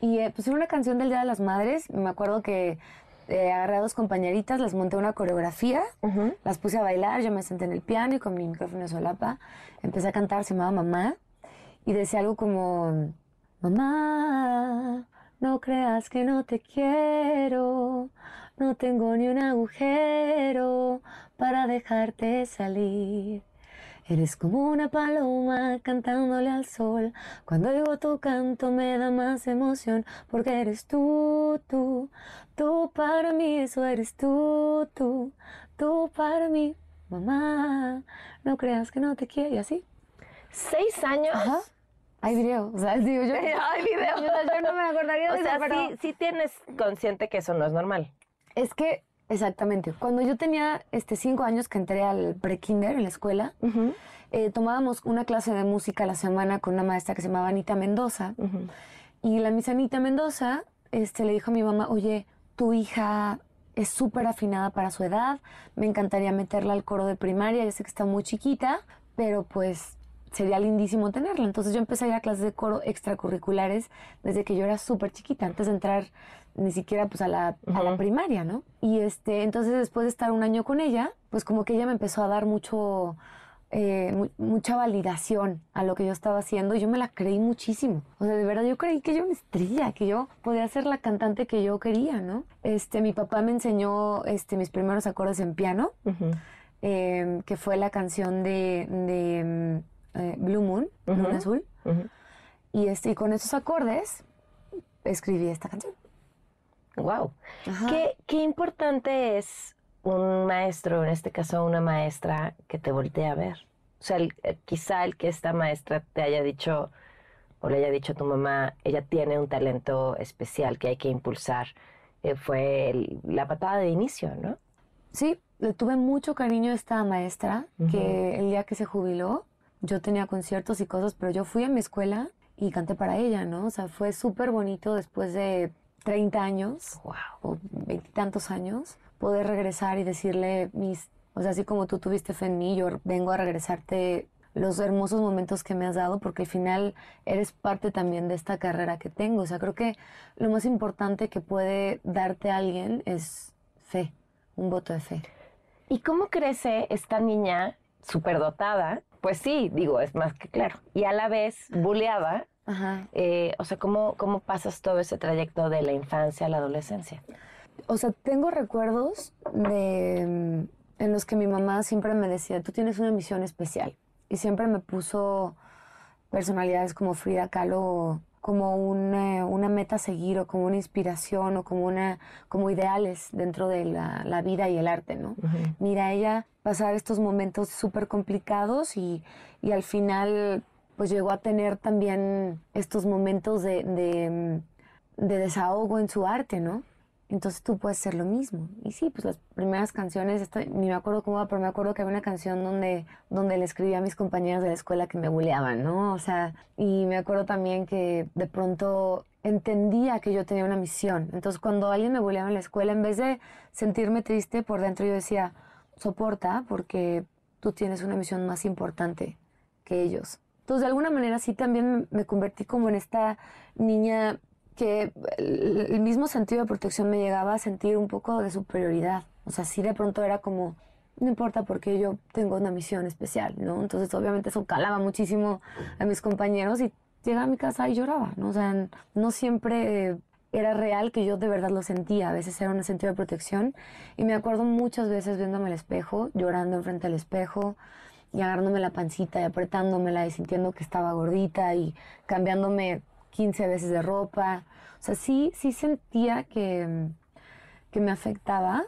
Y eh, pues era una canción del Día de las Madres. Me acuerdo que eh, agarré a dos compañeritas, les monté una coreografía, las puse a bailar, yo me senté en el piano y con mi micrófono de solapa empecé a cantar, se llamaba Mamá, y decía algo como, Mamá, no creas que no te quiero, no tengo ni un agujero para dejarte salir. Eres como una paloma cantándole al sol. Cuando oigo tu canto me da más emoción porque eres tú, tú, tú para mí, eso eres tú, tú, tú para mí, mamá. No creas que no te quiero y así. ¿Seis años? Ajá. Hay video, o sea, digo yo. (laughs) Hay video. Yo, yo no me acordaría de O sea, eso, pero sí, sí tienes consciente que eso no es normal. es que Exactamente. Cuando yo tenía este, cinco años que entré al pre-kinder en la escuela, eh, tomábamos una clase de música a la semana con una maestra que se llamaba Anita Mendoza. Y la Miss Anita Mendoza este, le dijo a mi mamá, oye, tu hija es súper afinada para su edad, me encantaría meterla al coro de primaria, ya sé que está muy chiquita, pero pues sería lindísimo tenerla. Entonces yo empecé a ir a clases de coro extracurriculares desde que yo era súper chiquita, antes de entrar ni siquiera pues a la, a la primaria, ¿no? Y este, entonces después de estar un año con ella, pues como que ella me empezó a dar mucho, eh, mu- mucha validación a lo que yo estaba haciendo y yo me la creí muchísimo. O sea, de verdad yo creí que yo era una estrella, que yo podía ser la cantante que yo quería, ¿no? Este, mi papá me enseñó este, mis primeros acordes en piano. em, que fue la canción de, de mm, eh, Blue Moon, Luna Azul. y, este, y con esos acordes escribí esta canción. Wow. ¿Qué, qué importante es un maestro, en este caso una maestra, que te voltee a ver. O sea, eh, quizá el que esta maestra te haya dicho o le haya dicho a tu mamá, ella tiene un talento especial que hay que impulsar, eh, fue la patada de inicio, ¿no? Sí, le tuve mucho cariño a esta maestra, que el día que se jubiló, yo tenía conciertos y cosas, pero yo fui a mi escuela y canté para ella, ¿no? O sea, fue súper bonito después de 30 años, wow. o veintitantos años, poder regresar y decirle mis, o sea, así como tú tuviste fe en mí, yo vengo a regresarte los hermosos momentos que me has dado, porque al final eres parte también de esta carrera que tengo. O sea, creo que lo más importante que puede darte alguien es fe, un voto de fe. ¿Y cómo crece esta niña superdotada? Pues sí, digo, es más que claro. Y a la vez buleada. Ajá. Eh, o sea, ¿cómo, ¿cómo pasas todo ese trayecto de la infancia a la adolescencia? o sea, tengo recuerdos de, mm, en los que mi mamá siempre me decía, tú tienes una misión especial. Y siempre me puso personalidades como Frida Kahlo como una, una meta a seguir o como una inspiración o como, una, como ideales dentro de la, vida y el arte, ¿no? Mira, ella pasar estos momentos súper complicados y, y, al final pues llegó a tener también estos momentos de, de, mm, de desahogo en su arte, ¿no? Entonces tú puedes ser lo mismo. Y sí, pues las primeras canciones, ni me acuerdo cómo, pero me acuerdo que había una canción donde, donde le escribía a mis compañeros de la escuela que me bulleaban, ¿no? O sea, y me acuerdo también que de pronto entendía que yo tenía una misión. Entonces cuando alguien me bulleaba en la escuela, en vez de sentirme triste por dentro, yo decía, soporta porque tú tienes una misión más importante que ellos. Entonces de alguna manera sí también me convertí como en esta niña que el mismo sentido de protección me llegaba a sentir un poco de superioridad. O sea, sí de pronto era como, no importa porque yo tengo una misión especial, ¿no? Entonces obviamente eso calaba muchísimo a mis compañeros y llegaba a mi casa y lloraba, ¿no? O sea, no siempre era real que yo de verdad lo sentía, a veces era un sentido de protección y me acuerdo muchas veces viéndome al espejo, llorando enfrente del espejo y agarrándome la pancita y apretándomela y sintiendo que estaba gordita y cambiándome 15 veces de ropa. O sea, sí, sí sentía que, que me afectaba,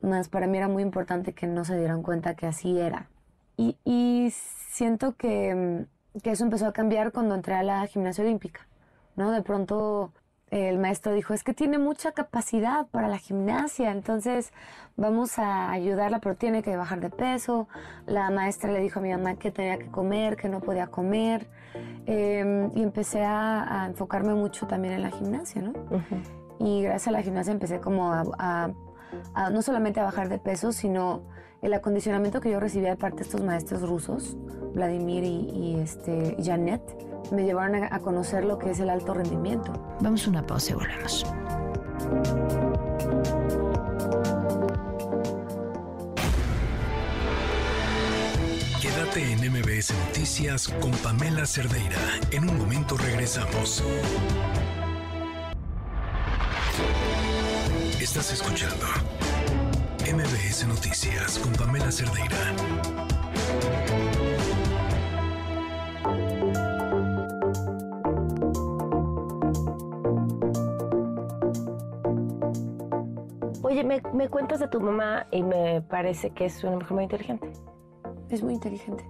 más para mí era muy importante que no se dieran cuenta que así era. Y, y siento que, que, eso empezó a cambiar cuando entré a la gimnasia olímpica, ¿no? De pronto el maestro dijo, es que tiene mucha capacidad para la gimnasia, entonces vamos a ayudarla, pero tiene que bajar de peso. La maestra le dijo a mi mamá que tenía que comer, que no podía comer. Em, y empecé a, enfocarme mucho también en la gimnasia, ¿no? Y gracias a la gimnasia empecé como a, no solamente a bajar de peso, sino el acondicionamiento que yo recibía de parte de estos maestros rusos, Vladimir y, este, Janet, me llevaron a, conocer lo que es el alto rendimiento. Vamos a una pausa y volvemos. Quédate en MBS Noticias con Pamela Cerdeira. En un momento regresamos. Estás escuchando MBS Noticias con Pamela Cerdeira. Me, me, cuentas de tu mamá y me parece que es una mujer muy inteligente. Es muy inteligente.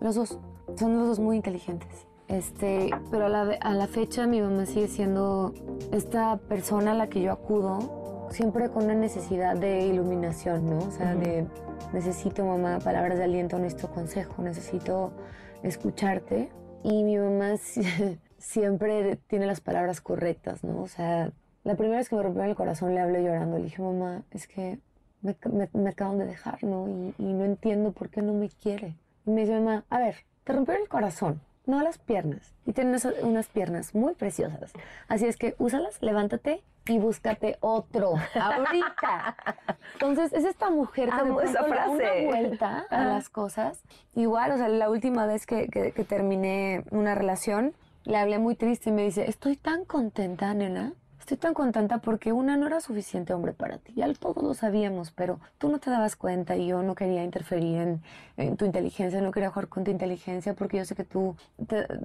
Los dos. Son los dos muy inteligentes. Este, pero a la, a la fecha mi mamá sigue siendo esta persona a la que yo acudo siempre con una necesidad de iluminación, ¿no? O sea, de necesito mamá palabras de aliento, necesito consejo, necesito escucharte. Y mi mamá (laughs) siempre tiene las palabras correctas, ¿no? O sea, la primera vez que me rompió el corazón le hablé llorando, le dije, mamá, es que me, me, acaban de dejar, ¿no? Y, y, no entiendo por qué no me quiere. Y me dice, mamá, a ver, te rompió el corazón, no las piernas. Y tienes unas piernas muy preciosas. Así es que úsalas, levántate y búscate otro ahorita. (laughs) Entonces, es esta mujer que Amo esa frase. una vuelta a las cosas. Igual, o sea, la última vez que, que, terminé una relación, le hablé muy triste y me dice, estoy tan contenta, nena. Estoy tan contenta porque una no era suficiente hombre para ti, ya todos lo sabíamos, pero tú no te dabas cuenta y yo no quería interferir en, tu inteligencia, no quería jugar con tu inteligencia porque yo sé que tú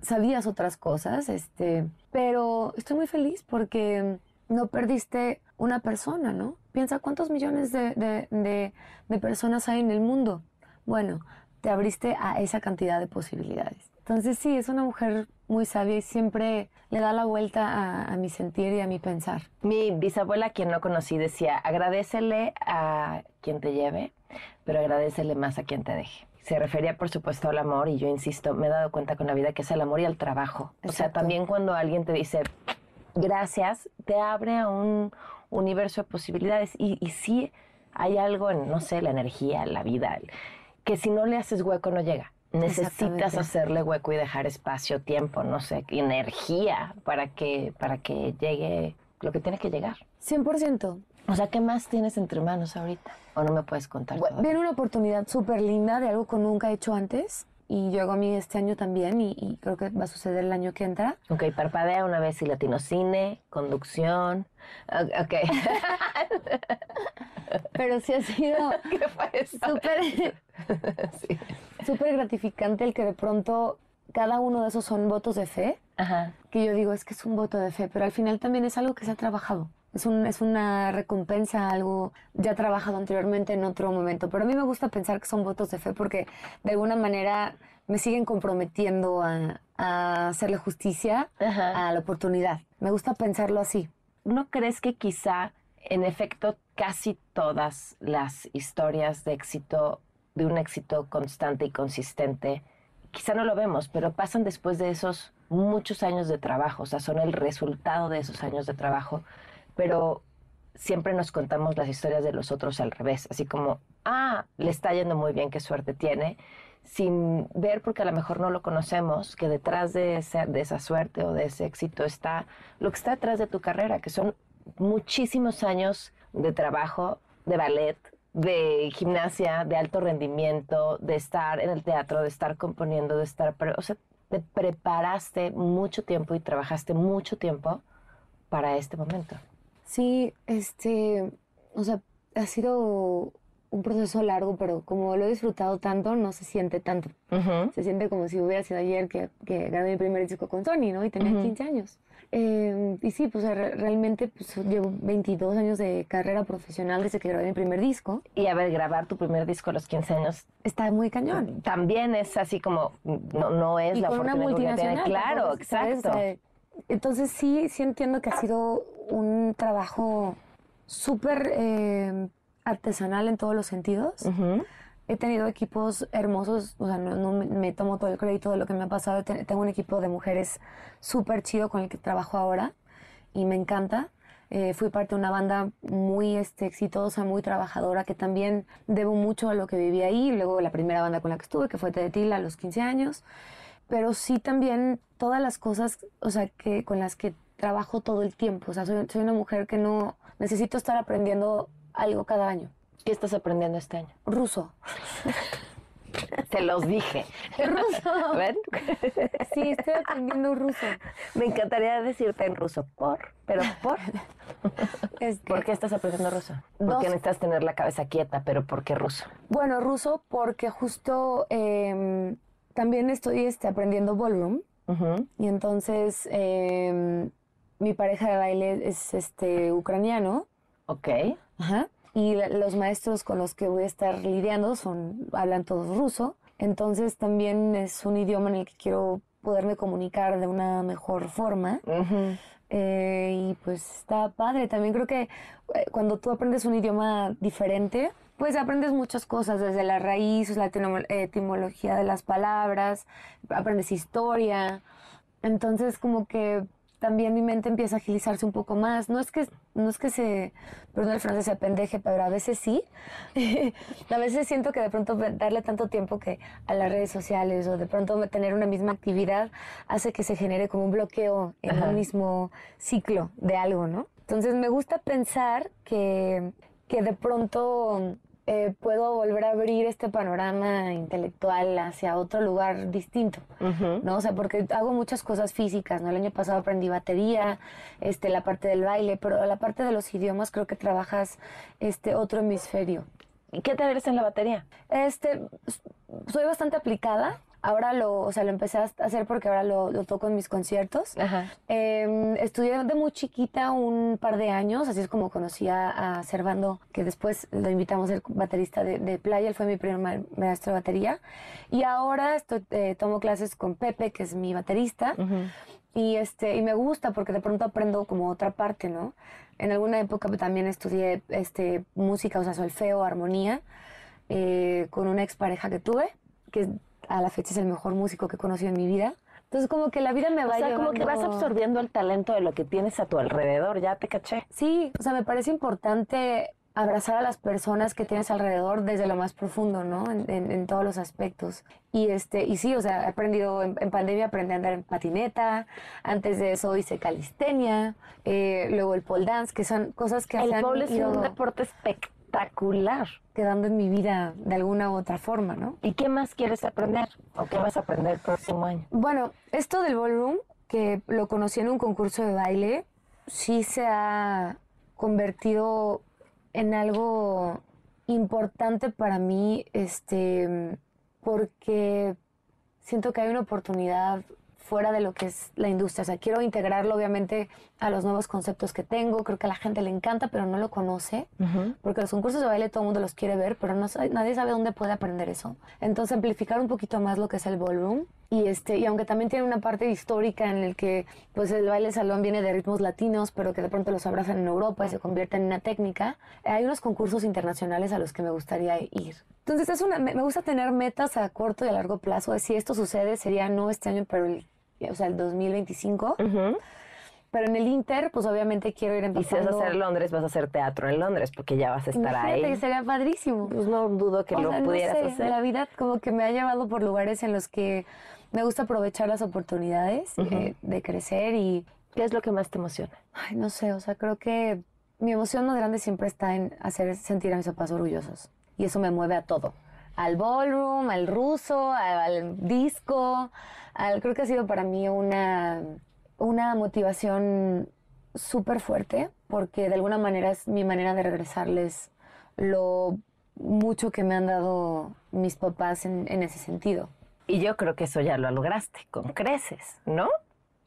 sabías otras cosas, este, pero estoy muy feliz porque no perdiste una persona, ¿no? Piensa cuántos millones de personas hay en el mundo. Bueno, te abriste a esa cantidad de posibilidades. Entonces sí, es una mujer muy sabia y siempre le da la vuelta a, mi sentir y a mi pensar. Mi bisabuela, quien no conocí, decía, agradecele a quien te lleve, pero agradecele más a quien te deje. Se refería, por supuesto, al amor y yo insisto, me he dado cuenta con la vida que es el amor y el trabajo. O sea, también cuando alguien te dice gracias, te abre a un universo de posibilidades y, y sí hay algo en, no sé, la energía, la vida, que si no le haces hueco no llega necesitas hacerle hueco y dejar espacio, tiempo, no sé, energía para que, para que llegue lo que tiene que llegar. 100%. O sea, ¿qué más tienes entre manos ahorita? ¿O no me puedes contar? viene una oportunidad súper linda de algo que nunca he hecho antes. Y llegó a mí este año también y, creo que va a suceder el año que entra. Ok, parpadea una vez y latinocine, conducción. Ok. (laughs) (laughs) Pero sí ha sido (laughs) súper (laughs) súper gratificante el que de pronto cada uno de esos son votos de fe. Que yo digo, es que es un voto de fe, pero al final también es algo que se ha trabajado. Es, un, es una recompensa, algo ya trabajado anteriormente en otro momento. Pero a mí me gusta pensar que son votos de fe porque de alguna manera me siguen comprometiendo a, a hacerle justicia a la oportunidad. Me gusta pensarlo así. ¿No crees que quizá, en efecto, casi todas las historias de éxito de un éxito constante y consistente, quizá no lo vemos, pero pasan después de esos muchos años de trabajo, o sea, son el resultado de esos años de trabajo, pero siempre nos contamos las historias de los otros al revés, así como, ah, le está yendo muy bien, qué suerte tiene, sin ver, porque a lo mejor no lo conocemos, que detrás de, de esa suerte o de ese éxito está lo que está detrás de tu carrera, que son muchísimos años de trabajo, de ballet, de gimnasia, de alto rendimiento, de estar en el teatro, de estar componiendo, de estar... O sea, te preparaste mucho tiempo y trabajaste mucho tiempo para este momento. Sí, este, o sea, ha sido un proceso largo, pero como lo he disfrutado tanto, no se siente tanto. Se siente como si hubiera sido ayer que, que gané mi primer disco con Sony, ¿no? Y tenía 15 años. Eh, y sí, pues realmente pues, llevo 22 años de carrera profesional desde que grabé mi primer disco. Y a ver, grabar tu primer disco a los 15 años. Está muy cañón. También es así como, no, no es la con una multinacional. Claro, exacto. entonces sí, sí entiendo que ha sido un trabajo súper eh, artesanal en todos los sentidos. He tenido equipos hermosos, o sea, no, me tomo todo el crédito de lo que me ha pasado. Tengo un equipo de mujeres súper chido con el que trabajo ahora y me encanta. Eh, fui parte de una banda muy este, exitosa, muy trabajadora, que también debo mucho a lo que viví ahí. Luego la primera banda con la que estuve, que fue Tedetil a los 15 años. Pero sí también todas las cosas, o sea, que, con las que trabajo todo el tiempo. O sea, soy, soy una mujer que no necesito estar aprendiendo algo cada año. ¿Qué estás aprendiendo este año? Ruso. (laughs) Se los dije. ¿Ruso? ¿Ven? Sí, estoy aprendiendo ruso. Me encantaría decirte en ruso, por, pero por. ¿Por qué estás aprendiendo ruso? Porque necesitas tener la cabeza quieta, pero ¿por qué ruso? Bueno, ruso porque justo em, también estoy este, aprendiendo ballroom. Y entonces em, mi pareja de baile es este ucraniano. Ok. Ajá y los maestros con los que voy a estar lidiando son hablan todos ruso, entonces también es un idioma en el que quiero poderme comunicar de una mejor forma. Eh, y pues está padre. También creo que eh, cuando tú aprendes un idioma diferente, pues aprendes muchas cosas, desde la raíz, la etimología de las palabras, aprendes historia. Entonces como que también mi mente empieza a agilizarse un poco más. No es que, no es que se, perdón el francés, se apendeje, pero a veces sí. (laughs) a veces siento que de pronto darle tanto tiempo que a las redes sociales o de pronto tener una misma actividad hace que se genere como un bloqueo en un mismo ciclo de algo, ¿no? Entonces me gusta pensar que, que de pronto eh, puedo volver a abrir este panorama intelectual hacia otro lugar distinto, ¿no? O sea, porque hago muchas cosas físicas, ¿no? El año pasado aprendí batería, este, la parte del baile, pero la parte de los idiomas creo que trabajas este otro hemisferio. ¿Y qué te eres en la batería? Este, soy bastante aplicada, ahora lo, o sea, lo empecé a hacer porque ahora lo, toco en mis conciertos. Em, estudié de muy chiquita un par de años, así es como conocí a, Servando, que después lo invitamos a ser baterista de, playa, él fue mi primer maestro de batería. Y ahora estoy, eh, tomo clases con Pepe, que es mi baterista. Y, este, y me gusta porque de pronto aprendo como otra parte, ¿no? En alguna época también estudié este, música, o sea, solfeo, armonía, eh, con una expareja que tuve, que a la fecha es el mejor músico que he conocido en mi vida. Entonces como que la vida me va o sea, como que vas absorbiendo el talento de lo que tienes a tu alrededor, ya te caché. Sí, o sea, me parece importante abrazar a las personas que tienes alrededor desde lo más profundo, ¿no? En, todos los aspectos. Y este, y sí, o sea, he aprendido en, pandemia aprendí a andar en patineta, antes de eso hice calistenia, eh, luego el pole dance, que son cosas que el pole es un deporte espectacular espectacular quedando en mi vida de alguna u otra forma, ¿no? ¿Y qué más quieres aprender o qué vas a aprender el próximo año? Bueno, esto del ballroom, que lo conocí en un concurso de baile, sí se ha convertido en algo importante para mí, este, porque siento que hay una oportunidad fuera de lo que es la industria. O sea, quiero integrarlo obviamente a los nuevos conceptos que tengo. Creo que a la gente le encanta, pero no lo conoce. Porque los concursos de baile todo el mundo los quiere ver, pero no nadie sabe dónde puede aprender eso. Entonces, amplificar un poquito más lo que es el ballroom. Y, este, y aunque también tiene una parte histórica en el que pues el baile salón viene de ritmos latinos, pero que de pronto los abrazan en Europa y se convierten en una técnica, hay unos concursos internacionales a los que me gustaría ir. Entonces, es una, me, gusta tener metas a corto y a largo plazo. si esto sucede, sería no este año, pero el o sea, el 2025. Pero en el Inter, pues obviamente quiero ir empezando. Y si vas a hacer Londres, vas a hacer teatro en Londres, porque ya vas a estar ahí. que sería padrísimo. Pues no dudo que lo pudieras hacer. La vida como que me ha llevado por lugares en los que me gusta aprovechar las oportunidades eh, de crecer y... ¿Qué es lo que más te emociona? Ay, no sé, o sea, creo que mi emoción más grande siempre está en hacer sentir a mis papás orgullosos. Y eso me mueve a todo. Al ballroom, al ruso, al disco, creo que ha sido para mí una, una motivación súper fuerte, porque de alguna manera es mi manera de regresarles lo mucho que me han dado mis papás en, ese sentido. Y yo creo que eso ya lo lograste, con creces, ¿no?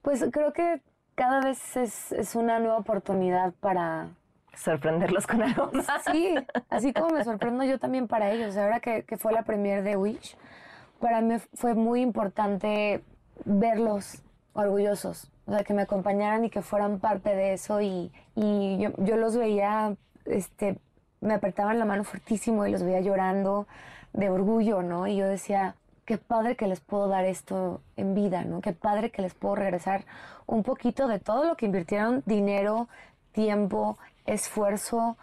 Pues creo que cada vez es, una nueva oportunidad para... Sorprenderlos con algo más. Sí, así como me sorprendo yo también para ellos. Ahora que, que fue la premier de Wish, para mí fue muy importante verlos orgullosos, o sea, que me acompañaran y que fueran parte de eso y, yo, los veía, este, me apretaban la mano fuertísimo y los veía llorando de orgullo, ¿no? Y yo decía, qué padre que les puedo dar esto en vida, ¿no? Qué padre que les puedo regresar un poquito de todo lo que invirtieron, dinero, tiempo, esfuerzo,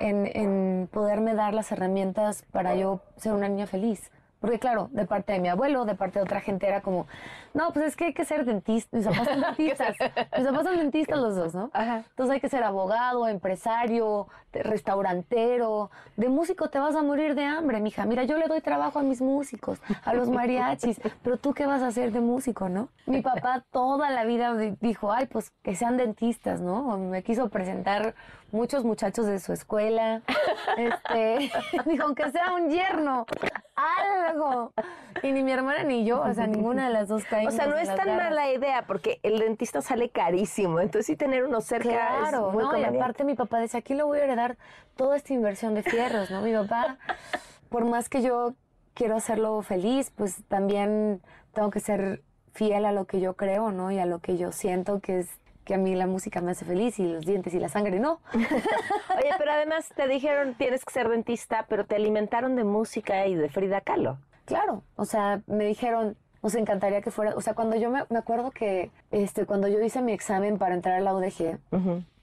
en, en poderme dar las herramientas para yo ser una niña feliz. Porque claro, de parte de mi abuelo, de parte de otra gente era como, no, pues es que hay que ser (laughs) dentista. Mis papás son dentistas. Mis papás son dentistas los dos, ¿no? Entonces hay que ser abogado, empresario, restaurantero. De músico te vas a morir de hambre, mija. Mira, yo le doy trabajo a mis músicos, a los mariachis, (laughs) pero tú qué vas a hacer de músico, ¿no? Mi papá toda la vida dijo, ay, pues que sean dentistas, ¿no? Me quiso presentar muchos muchachos de su escuela. Este, (laughs) dijo, aunque sea un yerno, algo. Y ni mi hermana ni yo, o sea, ninguna de las dos caímos. O sea, no es tan mala idea porque el dentista sale carísimo, entonces sí tener uno cerca claro, es muy ¿no? Y aparte mi papá decía, aquí le voy a heredar toda esta inversión de fierros, ¿no? Mi papá, por más que yo quiero hacerlo feliz, pues también tengo que ser fiel a lo que yo creo, ¿no? Y a lo que yo siento que es que a mí la música me hace feliz y los dientes y la sangre no. (laughs) Oye, pero además te dijeron tienes que ser dentista, pero te alimentaron de música y de Frida Kahlo. Claro, o sea, me dijeron, nos encantaría que fuera, o sea, cuando yo me, acuerdo que este, cuando yo hice mi examen para entrar a la UDG,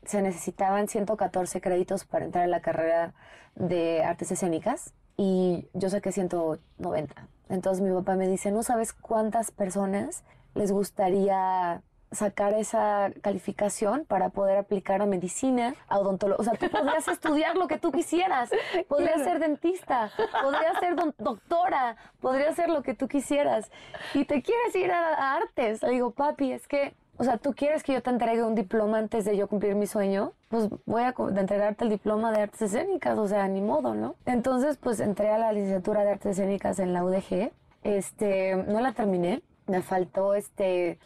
se necesitaban 114 créditos para entrar a la carrera de artes escénicas y yo saqué 190. Entonces mi papá me dice, no sabes cuántas personas les gustaría sacar esa calificación para poder aplicar a medicina, a odontología. O sea, tú podrías (laughs) estudiar lo que tú quisieras. Podrías ser dentista, podrías ser doctora, podrías ser lo que tú quisieras. Y te quieres ir a, artes. Le digo, papi, es que o sea, tú quieres que yo te entregue un diploma antes de yo cumplir mi sueño, pues voy a entregarte el diploma de artes escénicas, o sea, ni modo, ¿no? Entonces, pues entré a la licenciatura de artes escénicas en la UDG. Este, no la terminé, me faltó este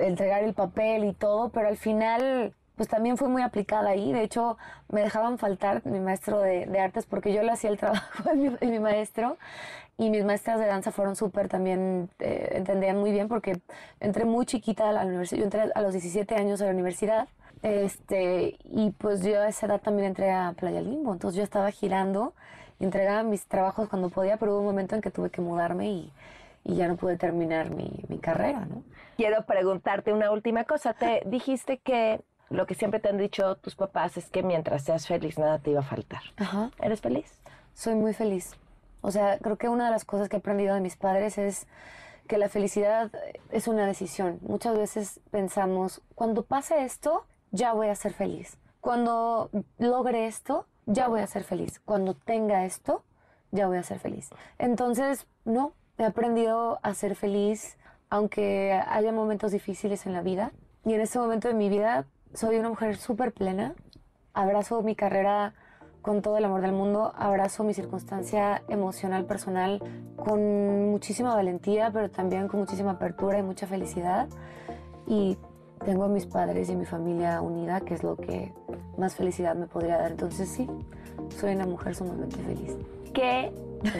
entregar el papel y todo, pero al final pues también fue muy aplicada ahí. De hecho, me dejaban faltar mi maestro de, artes porque yo le hacía el trabajo (laughs) de mi, maestro y mis maestras de danza fueron súper también, eh, entendían muy bien porque entré muy chiquita a la universidad, yo entré a los 17 años a la universidad este, y pues yo a esa edad también entré a Playa Limbo, entonces yo estaba girando entregaba mis trabajos cuando podía, pero hubo un momento en que tuve que mudarme y, y ya no pude terminar mi, mi carrera, ¿no? Quiero preguntarte una última cosa. Te dijiste que lo que siempre te han dicho tus papás es que mientras seas feliz nada te iba a faltar. Ajá. ¿Eres feliz? Soy muy feliz. O sea, creo que una de las cosas que he aprendido de mis padres es que la felicidad es una decisión. Muchas veces pensamos, cuando pase esto, ya voy a ser feliz. Cuando logre esto, ya voy a ser feliz. Cuando tenga esto, ya voy a ser feliz. Entonces, no, he aprendido a ser feliz aunque haya momentos difíciles en la vida. Y en este momento de mi vida soy una mujer súper plena. Abrazo mi carrera con todo el amor del mundo, abrazo mi circunstancia emocional personal con muchísima valentía, pero también con muchísima apertura y mucha felicidad. Y tengo a mis padres y a mi familia unida, que es lo que más felicidad me podría dar. Entonces sí, soy una mujer sumamente feliz. Qué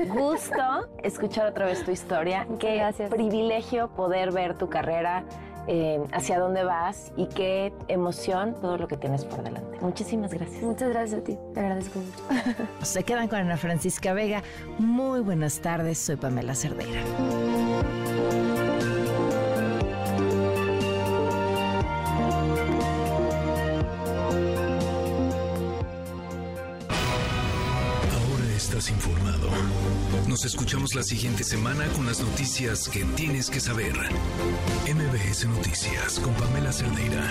gusto (laughs) escuchar otra vez tu historia. Qué privilegio poder ver tu carrera, eh, hacia dónde vas y qué emoción todo lo que tienes por delante. Muchísimas gracias. Muchas gracias a ti. Te agradezco mucho. (laughs) Se quedan con Ana Francisca Vega. Muy buenas tardes. Soy Pamela Cerdeira. Nos escuchamos la siguiente semana con las noticias que tienes que saber. MBS Noticias con Pamela Cerdeira.